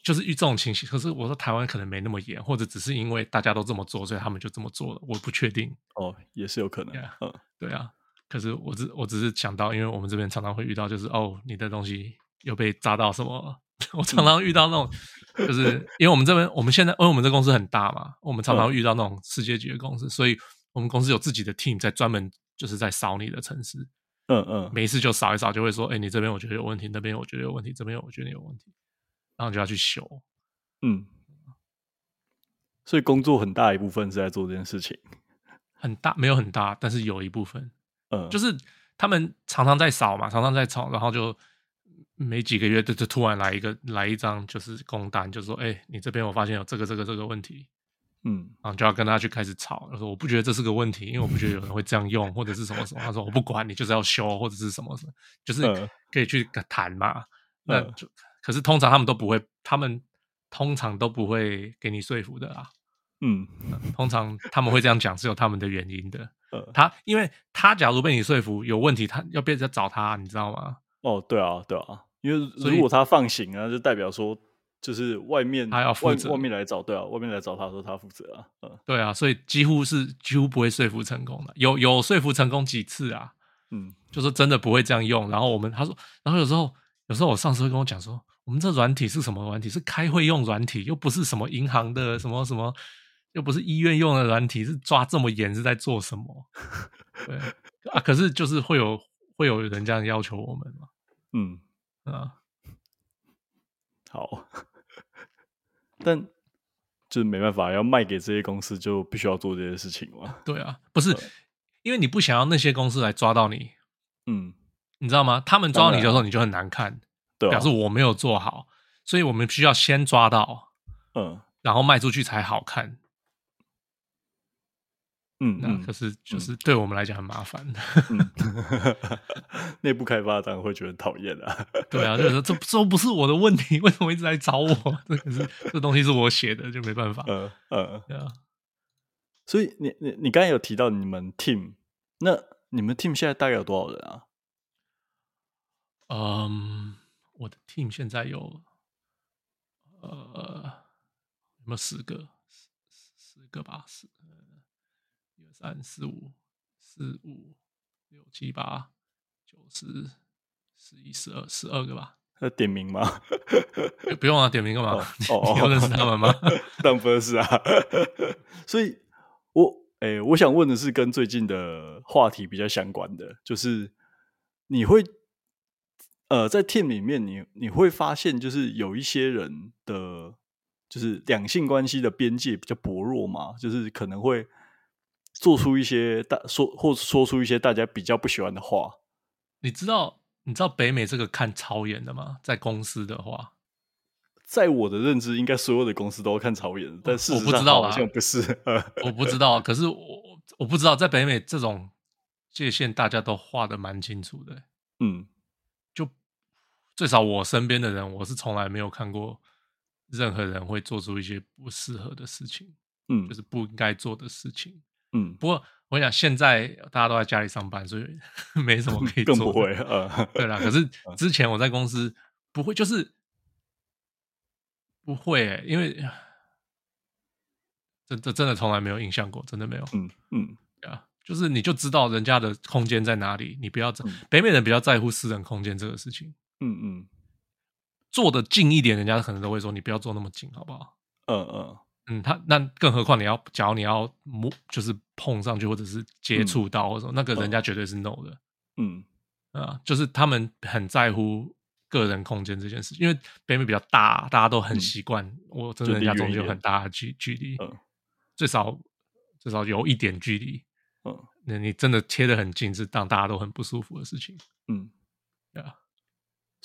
就是遇这种情形。可是我说台湾可能没那么严，或者只是因为大家都这么做，所以他们就这么做了，我不确定。哦，也是有可能。嗯，对啊。可是我只我只是想到，因为我们这边常常会遇到，就是哦，你的东西。又被扎到什么？我常常遇到那种，就是因为我们这边，我们现在，因为我们这公司很大嘛，我们常常遇到那种世界级的公司，所以我们公司有自己的 team 在专门就是在扫你的城市，嗯嗯，每一次就扫一扫，就会说，哎，你这边我觉得有问题，那边我觉得有问题，这边我觉得有问题，然后就要去修，嗯，所以工作很大一部分是在做这件事情，很大没有很大，但是有一部分，嗯，就是他们常常在扫嘛，常常在扫，然后就。没几个月，就就突然来一个来一张就是工单，就说：“哎、欸，你这边我发现有这个这个这个问题，嗯，然后就要跟他去开始吵。他说我不觉得这是个问题，因为我不觉得有人会这样用，或者是什么什么。他说我不管你，就是要修或者是什么什么，就是可以去谈嘛。那就可是通常他们都不会，他们通常都不会给你说服的啊。嗯，通常他们会这样讲是有他们的原因的。呃他因为他假如被你说服有问题，他要别再找他，你知道吗？哦，对啊，对啊。”因为如果他放行啊，就代表说，就是外面他要负责，外面来找，对啊，外面来找他说他负责啊，嗯，对啊，所以几乎是几乎不会说服成功的，有有说服成功几次啊，嗯，就是真的不会这样用。然后我们他说，然后有时候有时候我上司会跟我讲说，我们这软体是什么软体？是开会用软体，又不是什么银行的什么什么，又不是医院用的软体，是抓这么严是在做什么？对啊，可是就是会有会有人这样要求我们嘛，嗯。啊，好，但就是没办法，要卖给这些公司，就必须要做这些事情嘛。对啊，不是，因为你不想要那些公司来抓到你，嗯，你知道吗？他们抓到你的时候，你就很难看，对，表示我没有做好，所以我们需要先抓到，嗯，然后卖出去才好看。嗯，那可是就是对我们来讲很麻烦。内部开发当然会觉得讨厌啊。对啊，就是说这这不是我的问题，为什么一直在找我？这可是这东西是我写的，就没办法。嗯嗯，对啊。所以你你你刚才有提到你们 team，那你们 team 现在大概有多少人啊？嗯，我的 team 现在有呃有没有十个？十十个吧，十一二。三四五四五六七八九十十一十二十二个吧？要点名吗？不用啊，点名干嘛？你 要认识他们吗？当然不认识啊。所以我，我、欸、诶，我想问的是跟最近的话题比较相关的，就是你会呃，在 team 里面你，你你会发现，就是有一些人的，就是两性关系的边界比较薄弱嘛，就是可能会。做出一些大说或说出一些大家比较不喜欢的话，你知道你知道北美这个看超严的吗？在公司的话，在我的认知，应该所有的公司都要看超严，但事实上好像不是。我不知道，可是我我不知道，在北美这种界限大家都画得蛮清楚的。嗯，就最少我身边的人，我是从来没有看过任何人会做出一些不适合的事情，嗯，就是不应该做的事情。嗯，不过我跟你讲，现在大家都在家里上班，所以 没什么可以做。更不会，呃，对啦。可是之前我在公司不会，就是不会、欸，因为这这真的从来没有印象过，真的没有。嗯嗯，啊，就是你就知道人家的空间在哪里，你不要在、嗯、北美人比较在乎私人空间这个事情。嗯嗯，坐的近一点，人家可能都会说你不要坐那么近，好不好？嗯嗯。嗯，他那更何况你要，假如你要摸，就是碰上去或者是接触到，或者说那个人家绝对是 no 的。嗯，啊，就是他们很在乎个人空间这件事，因为北美比较大，大家都很习惯，我真的人家中间有很大的距距离，嗯，最少至少有一点距离，嗯，那你真的贴得很近，是让大家都很不舒服的事情。嗯，对啊，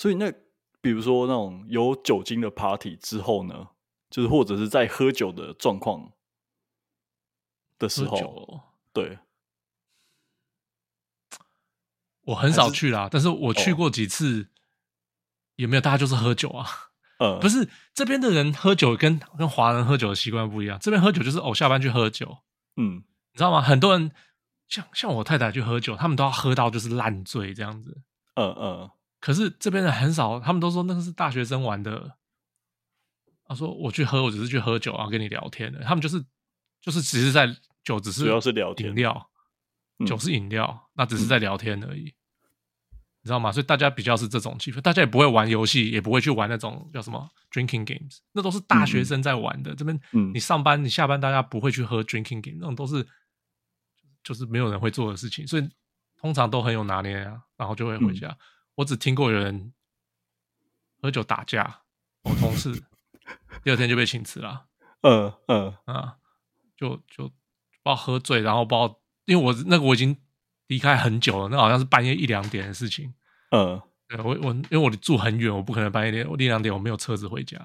所以那比如说那种有酒精的 party 之后呢？就是或者是在喝酒的状况的时候，对，我很少去啦，但是我去过几次，有没有？大家就是喝酒啊，呃，不是这边的人喝酒跟跟华人喝酒的习惯不一样，这边喝酒就是哦，下班去喝酒，嗯，你知道吗？很多人像像我太太去喝酒，他们都要喝到就是烂醉这样子，嗯嗯，可是这边人很少，他们都说那个是大学生玩的。他说：“我去喝，我只是去喝酒啊，跟你聊天的。他们就是，就是只是在酒，只是主要是聊天，饮料，酒是饮料，那只是在聊天而已，嗯、你知道吗？所以大家比较是这种气氛，大家也不会玩游戏，也不会去玩那种叫什么 drinking games，那都是大学生在玩的。嗯、这边，你上班，你下班，大家不会去喝 drinking game，那种都是就是没有人会做的事情，所以通常都很有拿捏啊，然后就会回家。嗯、我只听过有人喝酒打架，我同事。”第二天就被请辞了。嗯嗯啊，就就不知道喝醉，然后不知道，因为我那个我已经离开很久了，那好像是半夜一两点的事情。嗯，对我我因为我住很远，我不可能半夜点我一两点我没有车子回家。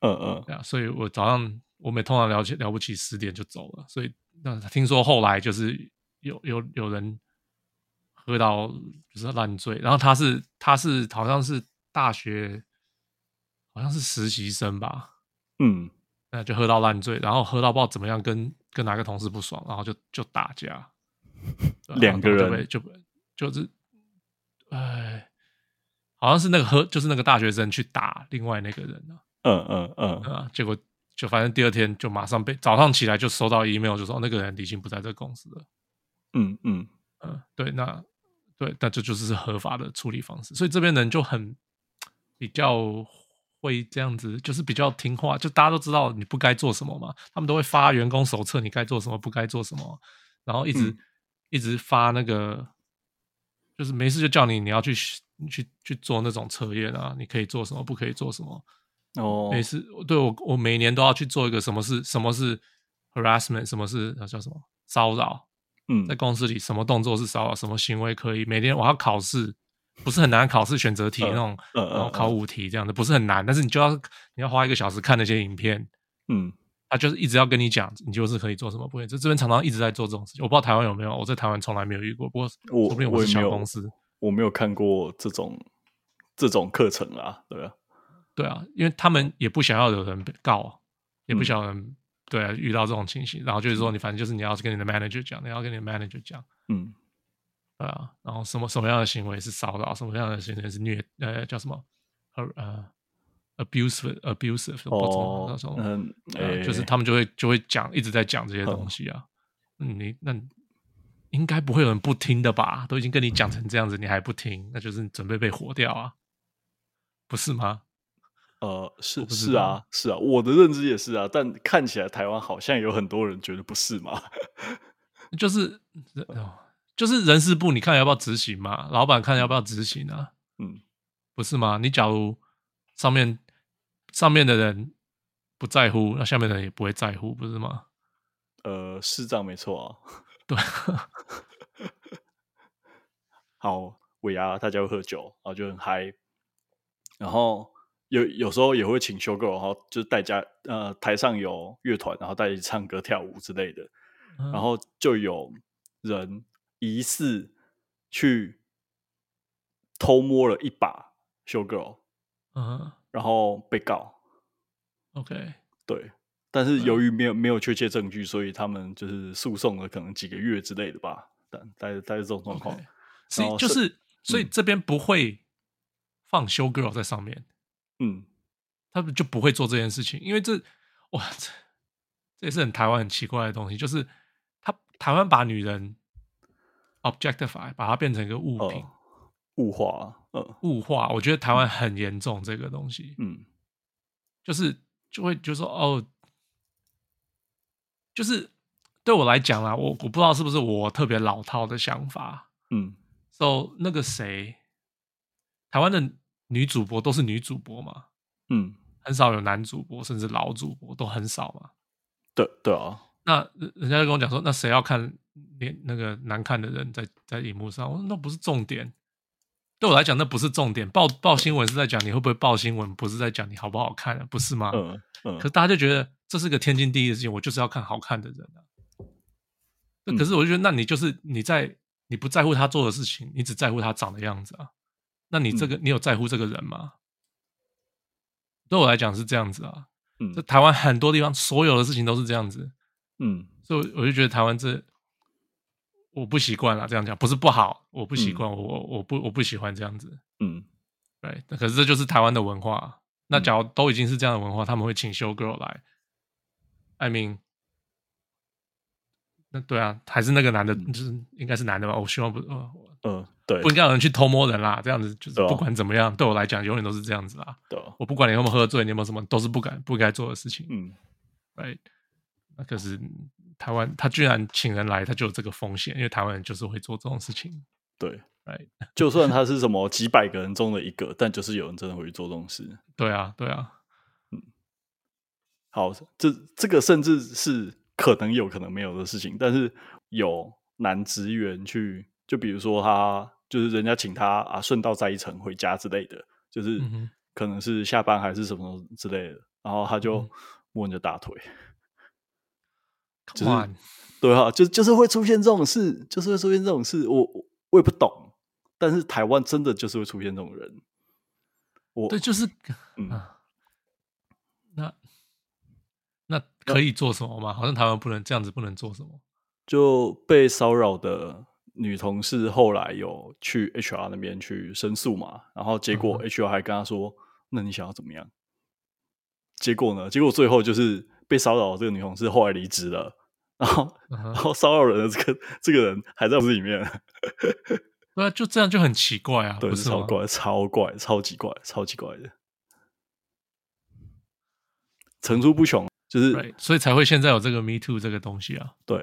嗯嗯，对啊，所以我早上我每通常了起了不起十点就走了。所以那听说后来就是有有有人喝到就是烂醉，然后他是他是好像是大学。好像是实习生吧，嗯，那就喝到烂醉，然后喝到不知道怎么样跟，跟跟哪个同事不爽，然后就就打架，两个人就就就是，哎，好像是那个喝就是那个大学生去打另外那个人了，嗯嗯嗯啊，结果就反正第二天就马上被早上起来就收到 email，就说那个人已经不在这个公司了，嗯嗯嗯，对，那对，那这就是合法的处理方式，所以这边人就很比较。会这样子，就是比较听话，就大家都知道你不该做什么嘛，他们都会发员工手册，你该做什么，不该做什么，然后一直、嗯、一直发那个，就是没事就叫你你要去去去做那种测验啊，你可以做什么，不可以做什么。哦，没事，对我我每年都要去做一个什么是什么是 harassment，什么是叫什么骚扰？嗯，在公司里什么动作是骚扰，什么行为可以？每天我要考试，不是很难考试选择题那种，然后考五题这样的，不是很难，但是你就要你要花一个小时看那些影片，嗯，他就是一直要跟你讲，你就是可以做什么，不会，这这边常常一直在做这种事情，我不知道台湾有没有，我在台湾从来没有遇过，不过我说不定我是小公司，我没有看过这种这种课程啊，对啊，对啊，因为他们也不想要有人被告，也不想有人对啊遇到这种情形，然后就是说你反正就是你要跟你的 manager 讲，你要跟你的 manager 讲，嗯。对啊，然后什么什么样的行为是骚扰，什么样的行为是虐，呃，叫什么，呃呃，abusive abusive，哦，那种，嗯，呃，就是他们就会就会讲，一直在讲这些东西啊。嗯，你那应该不会有人不听的吧？都已经跟你讲成这样子，你还不听，那就是准备被火掉啊，不是吗？呃，是是啊，是啊，我的认知也是啊，但看起来台湾好像有很多人觉得不是嘛，就是。哦就是人事部，你看要不要执行嘛？老板看要不要执行啊？嗯，不是吗？你假如上面上面的人不在乎，那下面的人也不会在乎，不是吗？呃，是这样没错啊。对，好，尾牙大家会喝酒，然后就很嗨，然后有有时候也会请 show girl，然后就大家呃台上有乐团，然后大家唱歌跳舞之类的，嗯、然后就有人。疑似去偷摸了一把 show girl，嗯、uh，huh. 然后被告。OK，对，但是由于没有没有确切证据，所以他们就是诉讼了可能几个月之类的吧。但大概大概这种状况，okay. 所以就是所以这边不会放 show girl 在上面，嗯，他们就不会做这件事情，因为这哇，这这也是很台湾很奇怪的东西，就是他台湾把女人。objectify 把它变成一个物品，物化，呃，物化。我觉得台湾很严重这个东西，嗯，就是就会就说哦，就是对我来讲啦，我我不知道是不是我特别老套的想法，嗯，so 那个谁，台湾的女主播都是女主播嘛，嗯，很少有男主播，甚至老主播都很少嘛，对对啊，那人家就跟我讲说，那谁要看？连那个难看的人在在荧幕上，我说那不是重点。对我来讲，那不是重点。报报新闻是在讲你会不会报新闻，不是在讲你好不好看，不是吗？嗯嗯。可是大家就觉得这是个天经地义的事情，我就是要看好看的人啊。嗯、可是我就觉得，那你就是你在你不在乎他做的事情，你只在乎他长的样子啊。那你这个、嗯、你有在乎这个人吗？对我来讲是这样子啊。嗯。在台湾很多地方，所有的事情都是这样子。嗯。所以我就觉得台湾这。我不习惯了，这样讲不是不好，我不习惯，嗯、我我不我不喜欢这样子，嗯，对，可是这就是台湾的文化。那假如都已经是这样的文化，他们会请 show girl 来，I mean，那对啊，还是那个男的，就是应该是男的吧？我希望不，嗯、呃，对，不应该有人去偷摸人啦，这样子就是不管怎么样，对，对我来讲永远都是这样子啦。对，我不管你有没有喝醉，你有没有什么，都是不敢不该做的事情。嗯，right，那可是。台湾他居然请人来，他就有这个风险，因为台湾人就是会做这种事情。对，Right? 就算他是什么几百个人中的一个，但就是有人真的会去做这种事。对啊，对啊，嗯，好，这这个甚至是可能有可能没有的事情，但是有男职员去，就比如说他就是人家请他啊，顺道载一程回家之类的，就是可能是下班还是什么之类的，然后他就摸你的大腿。就是对哈，就就是会出现这种事，就是会出现这种事，我我也不懂，但是台湾真的就是会出现这种人。我对，就是嗯，那那可以做什么吗？好像台湾不能这样子，不能做什么。就被骚扰的女同事后来有去 HR 那边去申诉嘛，然后结果 HR 还跟他说：“嗯、那你想要怎么样？”结果呢？结果最后就是被骚扰的这个女同事后来离职了。然后，然后骚扰人的这个这个人还在公司里面，对啊，就这样就很奇怪啊，对，超怪，超怪，超级怪，超级怪的，层出不穷，就是，right, 所以才会现在有这个 Me Too 这个东西啊，对，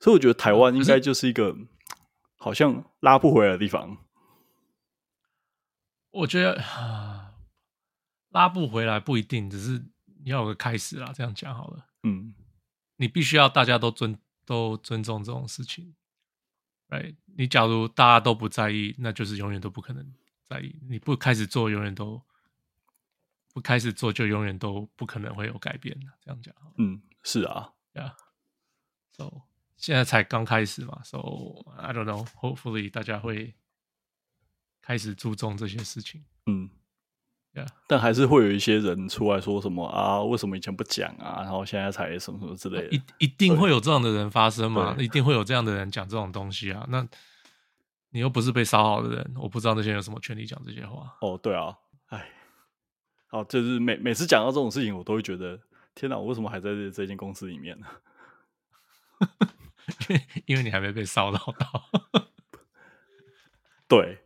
所以我觉得台湾应该就是一个好像拉不回来的地方，我觉得啊，拉不回来不一定，只是你要有个开始啦，这样讲好了，嗯。你必须要大家都尊都尊重这种事情，，right？你假如大家都不在意，那就是永远都不可能在意。你不开始做，永远都不开始做，就永远都不可能会有改变的。这样讲，嗯，是啊，Yeah，So 现在才刚开始嘛，So I don't know，Hopefully 大家会开始注重这些事情，嗯。Yeah. 但还是会有一些人出来说什么啊？为什么以前不讲啊？然后现在才什么什么之类的，一一定会有这样的人发生嘛？一定会有这样的人讲这种东西啊？那你又不是被骚扰的人，我不知道那些人有什么权利讲这些话。哦，对啊，哎，好，就是每每次讲到这种事情，我都会觉得天哪，我为什么还在这这间公司里面呢？因为因为你还没被骚扰到。对，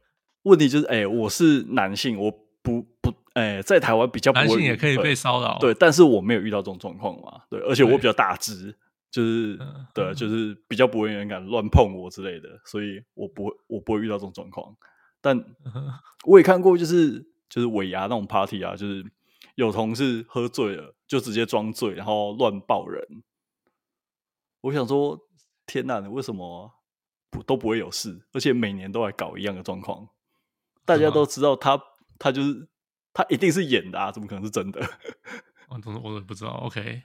问题就是，哎，我是男性，我。不不，哎、欸，在台湾比较男性也可以被骚扰，对，但是我没有遇到这种状况嘛，对，而且我比较大只，就是对，对，就是比较不会有人敢乱碰我之类的，所以我不会，我不会遇到这种状况。但我也看过，就是就是尾牙那种 party 啊，就是有同事喝醉了，就直接装醉，然后乱抱人。我想说，天哪，为什么不都不会有事？而且每年都来搞一样的状况，大家都 知道他。他就是他一定是演的啊，怎么可能是真的？我我也不知道。OK，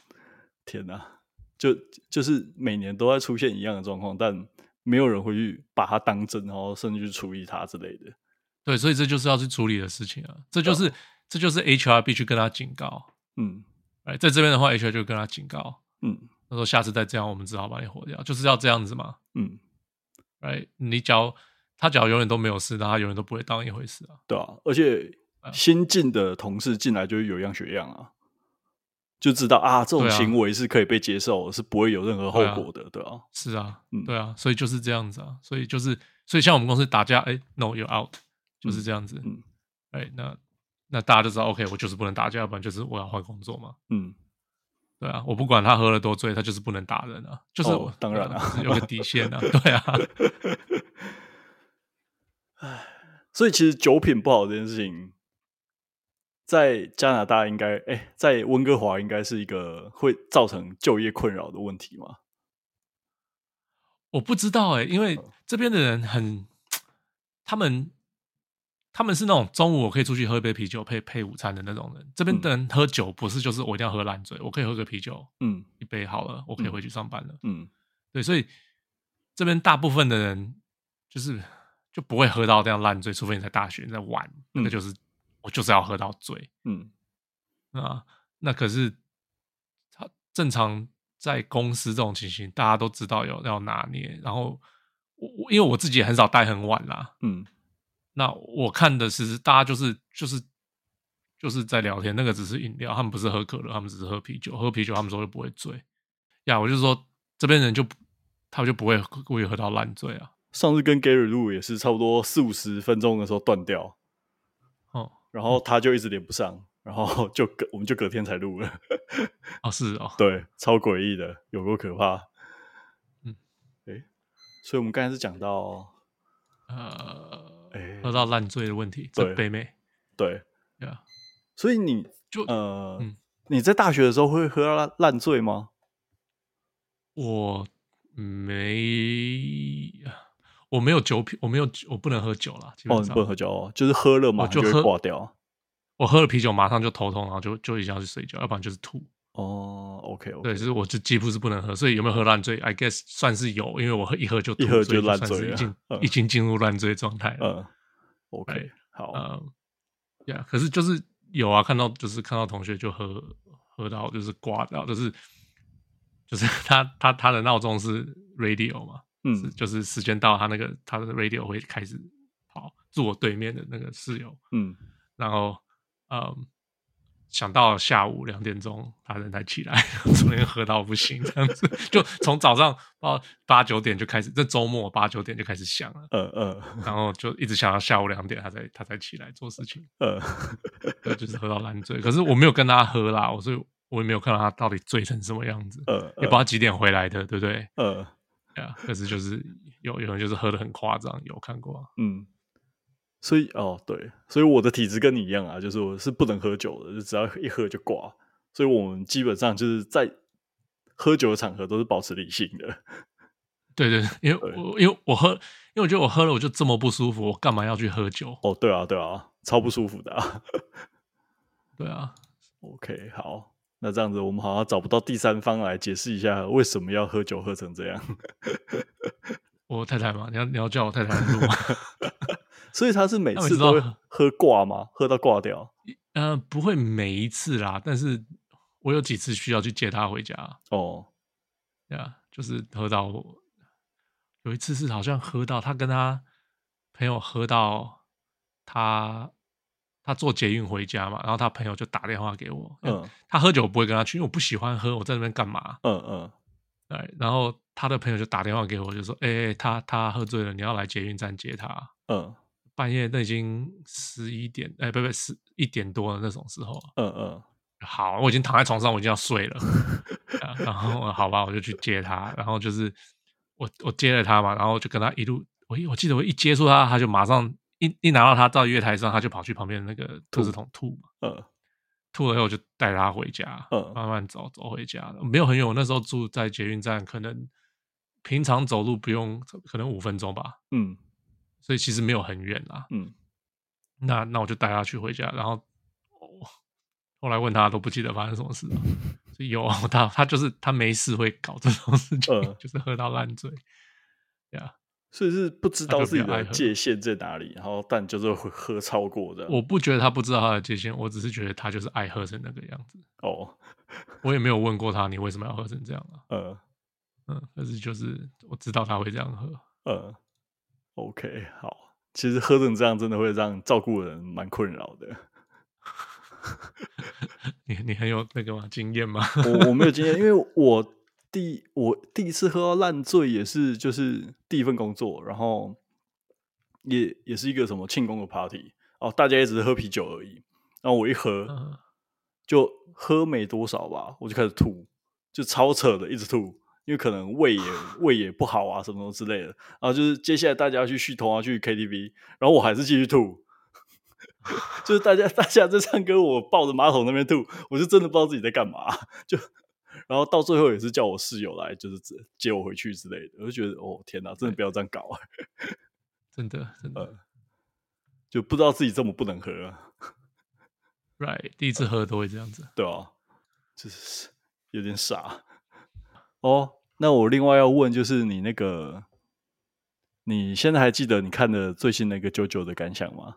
天哪，就就是每年都在出现一样的状况，但没有人会去把它当真，然后甚至去处理它之类的。对，所以这就是要去处理的事情啊。这就是、哦、这就是 HR 必须跟他警告。嗯，哎，在这边的话，HR 就跟他警告。嗯，他说下次再这样，我们只好把你火掉，就是要这样子嘛。嗯，哎，你只要。他只要永远都没有事，那他永远都不会当一回事啊。对啊，而且新进的同事进来就有样学样啊，就知道啊，这种行为是可以被接受，啊、是不会有任何后果的，对啊，是啊，嗯，对啊，所以就是这样子啊，所以就是，所以像我们公司打架，哎、欸、，no，you're out，就是这样子，嗯，哎、欸，那那大家就知道，OK，我就是不能打架，要不然就是我要换工作嘛，嗯，对啊，我不管他喝了多醉，他就是不能打人啊，就是、哦、当然了、啊，有个底线啊，对啊。唉，所以其实酒品不好这件事情，在加拿大应该，哎、欸，在温哥华应该是一个会造成就业困扰的问题吗？我不知道哎、欸，因为这边的人很，他们他们是那种中午我可以出去喝一杯啤酒配配午餐的那种人。这边的人喝酒不是就是我一定要喝烂醉，我可以喝个啤酒，嗯，一杯好了，我可以回去上班了，嗯，对，所以这边大部分的人就是。就不会喝到这样烂醉，除非你在大学你在玩，嗯、那个就是我就是要喝到醉，嗯。啊，那可是他正常在公司这种情形，大家都知道有要拿捏，然后我我因为我自己也很少待很晚啦，嗯，那我看的是大家就是就是就是在聊天，那个只是饮料，他们不是喝可乐，他们只是喝啤酒，喝啤酒他们说就不会醉，呀，我就说这边人就他们就不会故意喝到烂醉啊。上次跟 Gary 录也是差不多四五十分钟的时候断掉，哦，然后他就一直连不上，然后就隔我们就隔天才录了，哦是哦，对，超诡异的，有多可怕，嗯，诶，所以我们刚才是讲到，呃，诶，喝到烂醉的问题，这，北美，对，对啊，所以你就呃，嗯，你在大学的时候会喝到烂醉吗？我没。我没有酒品，我没有，我不能喝酒了。基本上哦，不能喝酒哦，就是喝了嘛，就会挂掉。我喝了啤酒，马上就头痛，然后就就一定要去睡觉，要不然就是吐。哦，OK。对，就是我就几乎是不能喝，所以有没有喝烂醉？I guess 算是有，因为我喝一喝就吐，一喝就烂醉了，已经已经进入烂醉状态了。嗯，OK，好，嗯，呀，可是就是有啊，看到就是看到同学就喝喝到就是挂掉，就是就是 他他他的闹钟是 radio 嘛。嗯，就是时间到，他那个他的 radio 会开始跑，住我对面的那个室友，嗯，然后，嗯，想到下午两点钟，他人才起来，昨天喝到不行，这样子，就从早上到八九点就开始，这周末八九点就开始想了，嗯嗯，然后就一直想到下午两点，他才他才起来做事情，嗯，就是喝到烂醉，可是我没有跟他喝啦，我所以我也没有看到他到底醉成什么样子，嗯，也不知道几点回来的，对不对？嗯。呀，可是就是有有人就是喝的很夸张，有看过，嗯，所以哦对，所以我的体质跟你一样啊，就是我是不能喝酒的，就只要一喝就挂，所以我们基本上就是在喝酒的场合都是保持理性的。对对，因为我因为我喝，因为我觉得我喝了我就这么不舒服，我干嘛要去喝酒？哦，对啊，对啊，超不舒服的啊。对啊，OK，好，那这样子我们好像找不到第三方来解释一下为什么要喝酒喝成这样。我太太嘛，你要你要叫我太太录吗？所以他是每次都会喝挂吗？喝到挂掉？呃，不会每一次啦，但是我有几次需要去接他回家。哦，对啊，就是喝到，有一次是好像喝到他跟他朋友喝到他他坐捷运回家嘛，然后他朋友就打电话给我。嗯，他喝酒我不会跟他去，因为我不喜欢喝，我在那边干嘛？嗯嗯，对，然后他的朋友就打电话给我，就说：“哎、欸，他他喝醉了，你要来捷运站接他。”嗯。半夜那已经十一点，哎、欸，不不，十一点多的那种时候。嗯嗯，好，我已经躺在床上，我已经要睡了。然后好吧，我就去接他。然后就是我我接了他嘛，然后就跟他一路，我一我记得我一接触他，他就马上一一拿到他到月台上，他就跑去旁边那个吐子桶吐嘛。嗯，吐了以后我就带他回家。嗯，慢慢走走回家，没有很远。我那时候住在捷运站，可能平常走路不用，可能五分钟吧。嗯。所以其实没有很远啦，嗯，那那我就带他去回家，然后后来问他都不记得发生什么事了。所以有他，他就是他没事会搞这种事情，呃、就是喝到烂醉，对啊，所以是不知道自己的界限在哪里，然后但就是会喝超过的。我不觉得他不知道他的界限，我只是觉得他就是爱喝成那个样子。哦，我也没有问过他，你为什么要喝成这样啊？呃，嗯，但是就是我知道他会这样喝，呃。OK，好，其实喝成这样真的会让照顾人蛮困扰的。你你很有那个吗？经验吗？我我没有经验，因为我第我第一次喝到烂醉也是就是第一份工作，然后也也是一个什么庆功的 party 哦，大家也只是喝啤酒而已。然后我一喝就喝没多少吧，我就开始吐，就超扯的，一直吐。因为可能胃也胃也不好啊，什么什么之类的。然后就是接下来大家要去续摊啊，去 KTV，然后我还是继续吐。就是大家大家在唱歌，我抱着马桶那边吐，我就真的不知道自己在干嘛。就然后到最后也是叫我室友来，就是接我回去之类的。我就觉得哦天哪，真的不要这样搞啊！真的真的、呃，就不知道自己这么不能喝。Right，第一次喝都会这样子。呃、对啊，就是有点傻哦。那我另外要问，就是你那个，你现在还记得你看的最新那个 JoJo 的感想吗？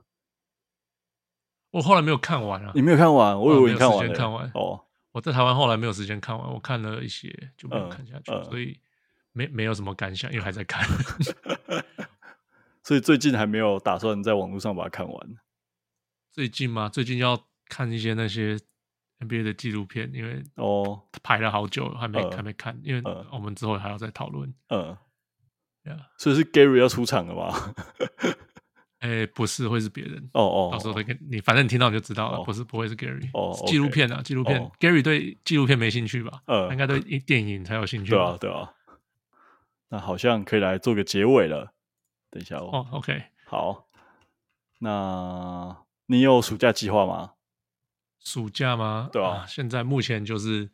我后来没有看完啊。你没有看完？我以为你看完了。看完哦。我在台湾后来没有时间看完，我看了一些就没有看下去，嗯嗯、所以没没有什么感想，因为还在看。所以最近还没有打算在网络上把它看完。最近吗？最近要看一些那些。NBA 的纪录片，因为哦排了好久，还没、呃、还没看，因为我们之后还要再讨论。嗯，对啊，所以是 Gary 要出场了吧？哎、欸，不是，会是别人。哦哦，到时候再跟你，反正你听到你就知道了。哦、不是，不会是 Gary。哦，纪录片啊，纪录片。哦、Gary 对纪录片没兴趣吧？嗯，应该对电影才有兴趣。对啊，对啊。那好像可以来做个结尾了。等一下哦。哦，OK，好。那你有暑假计划吗？暑假吗？对啊，啊，现在目前就是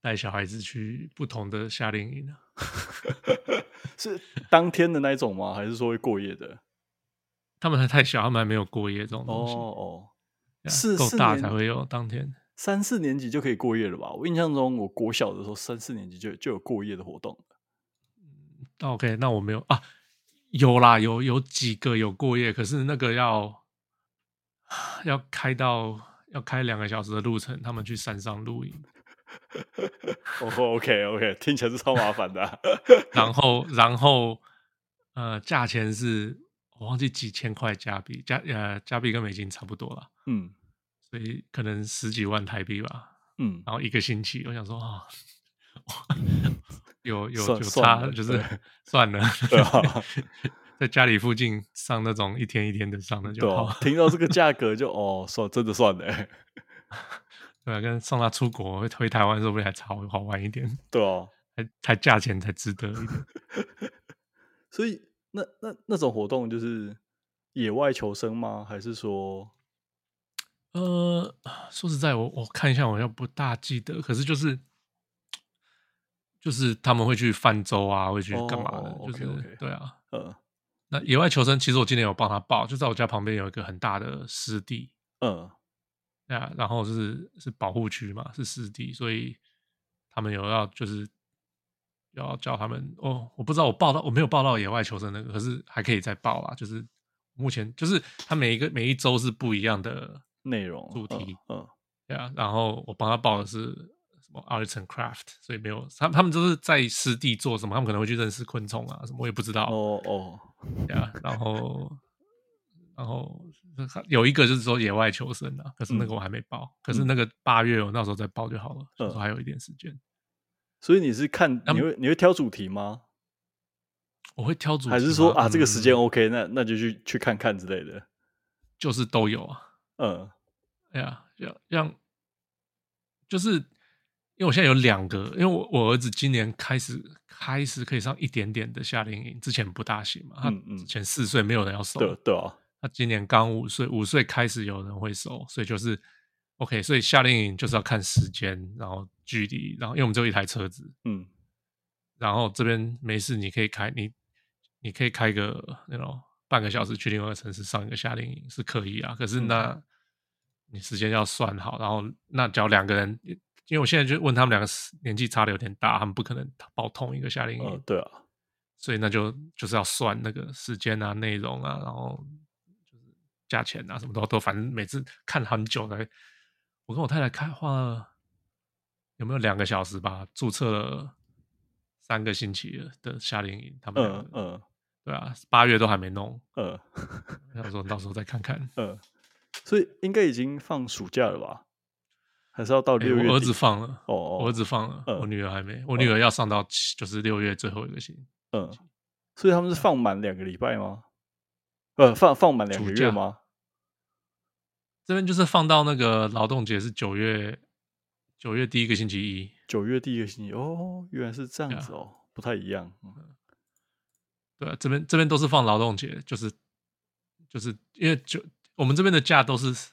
带小孩子去不同的夏令营啊。是当天的那一种吗？还是说会过夜的？他们还太小，他们还没有过夜这种东西。哦哦，是够大才会有当天。三四年级就可以过夜了吧？我印象中，我国小的时候三四年级就就有过夜的活动。嗯，OK，那我没有啊，有啦，有有几个有过夜，可是那个要要开到。要开两个小时的路程，他们去山上露营。哦、oh,，OK OK，听起来是超麻烦的、啊。然后，然后，呃，价钱是我忘记几千块加币，加呃加币跟美金差不多了。嗯，所以可能十几万台币吧。嗯，然后一个星期，我想说啊，有有有差，就是算了。对在家里附近上那种一天一天的上的就好。听到这个价格就 哦，算真的算了。对啊，跟送他出国回台湾说不定还超好玩一点。对哦，还还价钱才值得一点。所以那那那种活动就是野外求生吗？还是说，呃，说实在，我我看一下，我要不大记得。可是就是就是他们会去泛舟啊，会去干嘛的？Oh, 就是.对啊，呃，那野外求生其实我今年有帮他报，就在我家旁边有一个很大的湿地，嗯，对啊，然后是是保护区嘛，是湿地，所以他们有要就是要叫他们哦，我不知道我报到我没有报到野外求生那个，可是还可以再报啊，就是目前就是他每一个每一周是不一样的内容主题，嗯，对啊，然后我帮他报的是。Arts and Craft，所以没有他，他们都是在湿地做什么？他们可能会去认识昆虫啊，什么我也不知道。哦哦，呀，然后，然后有一个就是说野外求生的，可是那个我还没报。嗯、可是那个八月我那时候再报就好了，还有一点时间。所以你是看你会你会挑主题吗？我会挑主题，还是说啊这个时间 OK，那那就去去看看之类的，就是都有啊。嗯，哎呀，要让就是。因为我现在有两个，因为我我儿子今年开始开始可以上一点点的夏令营，之前不大行嘛，他之前四岁没有人要收，对对啊，他今年刚五岁，五岁开始有人会收，所以就是 OK，所以夏令营就是要看时间，然后距离，然后因为我们只有一台车子，嗯，然后这边没事，你可以开你你可以开个那种半个小时去另外一个城市上一个夏令营是可以啊，可是那你时间要算好，然后那只要两个人。因为我现在就问他们两个年纪差的有点大，他们不可能报同一个夏令营。对啊，所以那就就是要算那个时间啊、内容啊，然后就是价钱啊，什么都都，反正每次看很久才。我跟我太太开花了有没有两个小时吧？注册了三个星期的夏令营，他们嗯嗯，对啊，八月都还没弄，嗯，他说到时候再看看，嗯，所以应该已经放暑假了吧？还是要到六月、欸？我儿子放了哦，哦，我儿子放了，嗯、我女儿还没。我女儿要上到七，就是六月最后一个星期。嗯，所以他们是放满两个礼拜吗？呃，放放满两个月吗？这边就是放到那个劳动节是九月，九月第一个星期一。九月第一个星期哦，原来是这样子哦，啊、不太一样。嗯、对啊，这边这边都是放劳动节，就是就是因为就我们这边的假都是。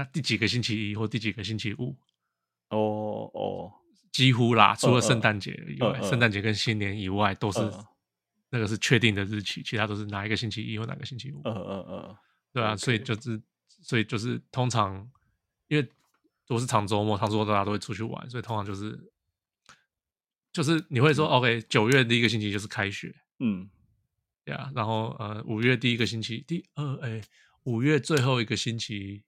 那第几个星期一或第几个星期五？哦哦，几乎啦，除了圣诞节以外，圣诞节跟新年以外都是那个是确定的日期，其他都是哪一个星期一或哪个星期五。嗯嗯嗯，对啊，所以就是，所以就是通常因为都是长周末，长周末大家都会出去玩，所以通常就是就是你会说，OK，九月第一个星期就是开学，嗯，对啊，然后呃，五月第一个星期，第二哎，五月最后一个星期。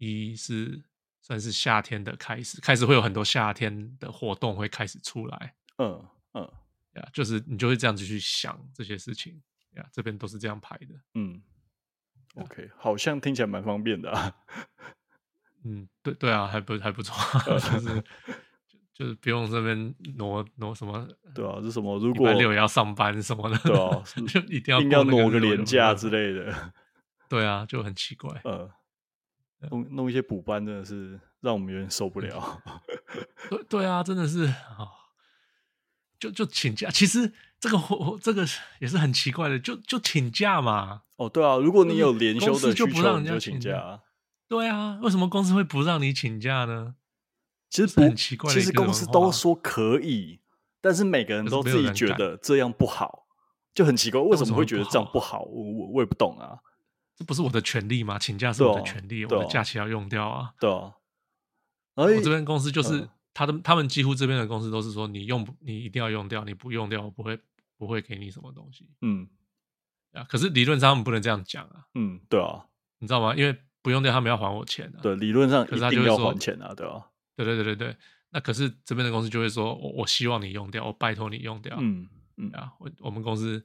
一是算是夏天的开始，开始会有很多夏天的活动会开始出来，嗯嗯，呀，就是你就会这样子去想这些事情，呀，这边都是这样排的，嗯，OK，好像听起来蛮方便的啊，嗯，对对啊，还不还不错，就是。就是不用这边挪挪什么，对啊，是什么？如果六也要上班什么的，对啊，就一定要要挪个年假之类的，对啊，就很奇怪，嗯。弄弄一些补班真的是让我们有点受不了。对对啊，真的是啊，就就请假。其实这个我这个也是很奇怪的，就就请假嘛。哦，对啊，如果你有连休的需求，就不让人家请假。对啊，为什么公司会不让你请假呢？其实很奇怪，其实公司都说可以，但是每个人都自己觉得这样不好，就很奇怪，为什么会觉得这样不好？我我我也不懂啊。这不是我的权利吗？请假是我的权利，我的假期要用掉啊。对啊，我这边公司就是他的，他们几乎这边的公司都是说，你用你一定要用掉，你不用掉我不会不会给你什么东西。嗯，啊，可是理论上他们不能这样讲啊。嗯，对啊，你知道吗？因为不用掉他们要还我钱啊。对，理论上可是他就要还钱啊，对啊。对对对对对，那可是这边的公司就会说，我我希望你用掉，我拜托你用掉。嗯嗯啊，我我们公司。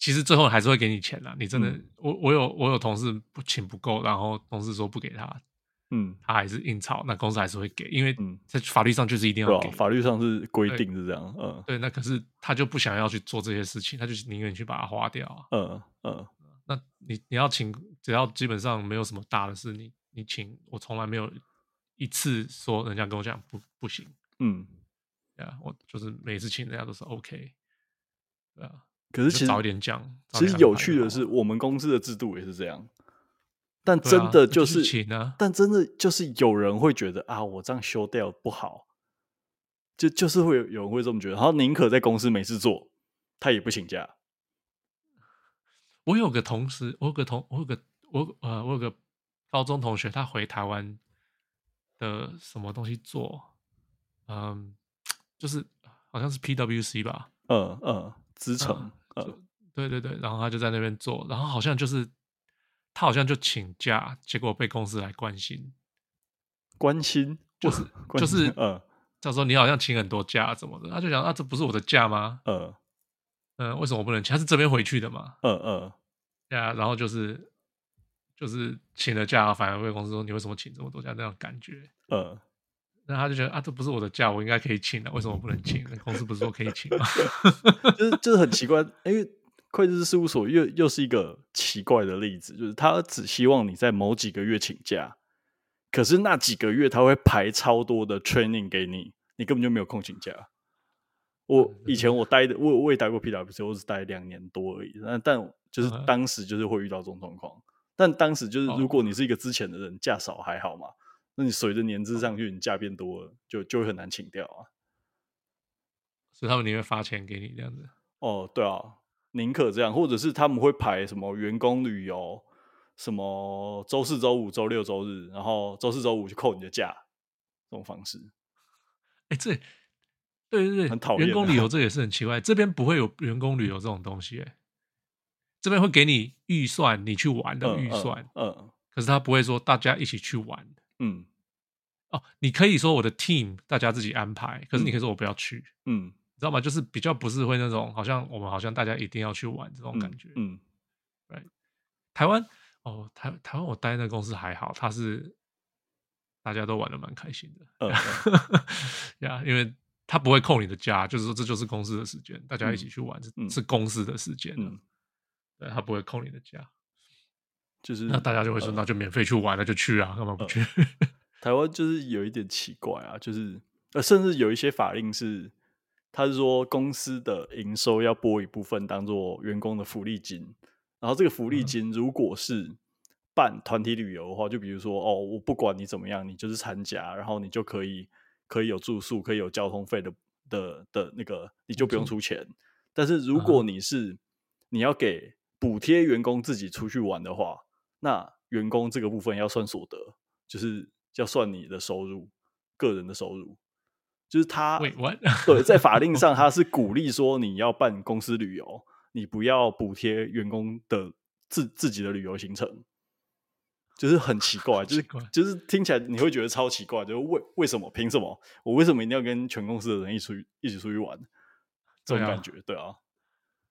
其实最后还是会给你钱啦。你真的，嗯、我我有我有同事不请不够，然后同事说不给他，嗯，他还是硬吵，那公司还是会给，因为在法律上就是一定要给，啊、法律上是规定是这样，嗯，对，那可是他就不想要去做这些事情，他就宁愿去把它花掉，嗯。嗯，那你你要请，只要基本上没有什么大的事，你你请，我从来没有一次说人家跟我讲不不行，嗯，对啊，我就是每次请人家都是 OK，对啊。可是其实早点讲，其实有趣的是，我们公司的制度也是这样。但真的就是，但真的就是有人会觉得啊，我这样休掉不好。就就是会有有人会这么觉得，然后宁可在公司没事做，他也不请假。我有个同事，我有个同，我有个我呃，我有个高中同学，他回台湾的什么东西做，嗯，就是好像是 PWC 吧，嗯嗯，资诚，嗯，对对对，然后他就在那边做，然后好像就是他好像就请假，结果被公司来关心，关心，就是 就是嗯。他说：“你好像请很多假，怎么的？”他就想：“啊，这不是我的假吗？”嗯嗯，为什么我不能请？他是这边回去的嘛？嗯嗯，对啊。然后就是就是请了假，反而被公司说：“你为什么请这么多假？”那种感觉。嗯，那他就觉得：“啊，这不是我的假，我应该可以请的，为什么不能请？公司不是说可以请吗？” 就是就是很奇怪，因为会计师事务所又又是一个奇怪的例子，就是他只希望你在某几个月请假。可是那几个月他会排超多的 training 给你，你根本就没有空请假。我以前我待的，我我也待过 PwC，我只待两年多而已。但但就是当时就是会遇到这种状况。但当时就是如果你是一个之前的人，假少还好嘛。那你随着年资上去，你假变多了，就就会很难请掉啊。所以他们宁愿发钱给你这样子。哦，对啊，宁可这样，或者是他们会排什么员工旅游。什么周四、周五、周六、周日，然后周四、周五就扣你的假，这种方式。哎、欸，这对对对，很讨厌。员工旅游这也是很奇怪，这边不会有员工旅游这种东西。哎，这边会给你预算，你去玩的预算。嗯，嗯，嗯。可是他不会说大家一起去玩。嗯。哦，你可以说我的 team 大家自己安排，可是你可以说我不要去。嗯。你知道吗？就是比较不是会那种，好像我们好像大家一定要去玩这种感觉。嗯。对、嗯，台湾。哦，台台湾我待那公司还好，他是大家都玩的蛮开心的，呀、嗯，yeah, 因为他不会扣你的假，就是说这就是公司的时间，大家一起去玩是、嗯、是公司的时间，嗯，对，他不会扣你的假，就是那大家就会说，那就免费去玩了，就去啊，干嘛不去？台湾就是有一点奇怪啊，就是呃，甚至有一些法令是，他是说公司的营收要拨一部分当做员工的福利金。然后这个福利金，如果是办团体旅游的话，就比如说哦，我不管你怎么样，你就是参加，然后你就可以可以有住宿，可以有交通费的的的那个，你就不用出钱。但是如果你是你要给补贴员工自己出去玩的话，那员工这个部分要算所得，就是要算你的收入，个人的收入，就是他对，在法令上 他是鼓励说你要办公司旅游。你不要补贴员工的自自己的旅游行程，就是很奇怪，奇怪就是就是听起来你会觉得超奇怪，就是为为什么凭什么我为什么一定要跟全公司的人一起出去一起出去玩？这种感觉，对啊，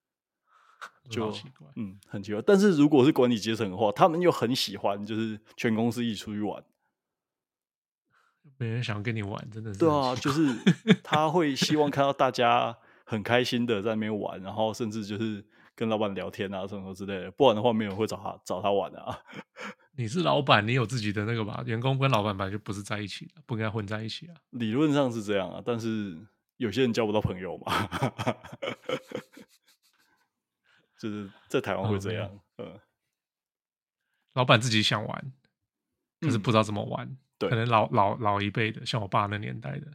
对啊就嗯很奇怪。但是如果是管理阶层的话，他们又很喜欢就是全公司一起出去玩，没人想跟你玩，真的是对啊，就是 他会希望看到大家。很开心的在那边玩，然后甚至就是跟老板聊天啊什么之类的，不然的话没有人会找他找他玩的啊。你是老板，你有自己的那个吧？员工跟老板本来就不是在一起的，不应该混在一起啊。理论上是这样啊，但是有些人交不到朋友嘛，就是在台湾会这样。嗯，嗯，老板自己想玩，可是不知道怎么玩。可能老老老一辈的，像我爸那年代的。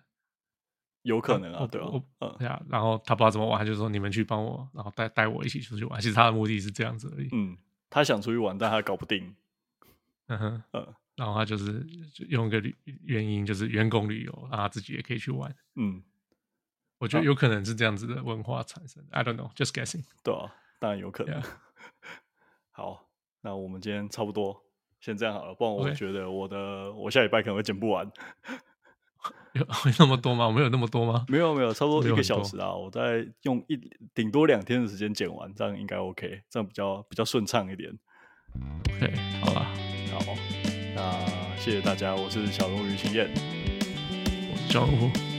有可能啊，对啊，嗯，对啊，然后他不知道怎么玩，他就说你们去帮我，然后带带我一起出去玩。其实他的目的是这样子而已。嗯，他想出去玩，但他搞不定。嗯哼，嗯，然后他就是用一个原因，就是员工旅游，让他自己也可以去玩。嗯，我觉得有可能是这样子的文化产生。啊、I don't know, just guessing。对啊，当然有可能。好，那我们今天差不多先这样好了，不然我觉得我的.我下礼拜可能会剪不完。有那么多吗？我没有那么多吗？没有没有，差不多一个小时啊！我再用一顶多两天的时间剪完，这样应该 OK，这样比较比较顺畅一点。OK，好了，好，那谢谢大家，我是小龙鱼秦燕，我是小龙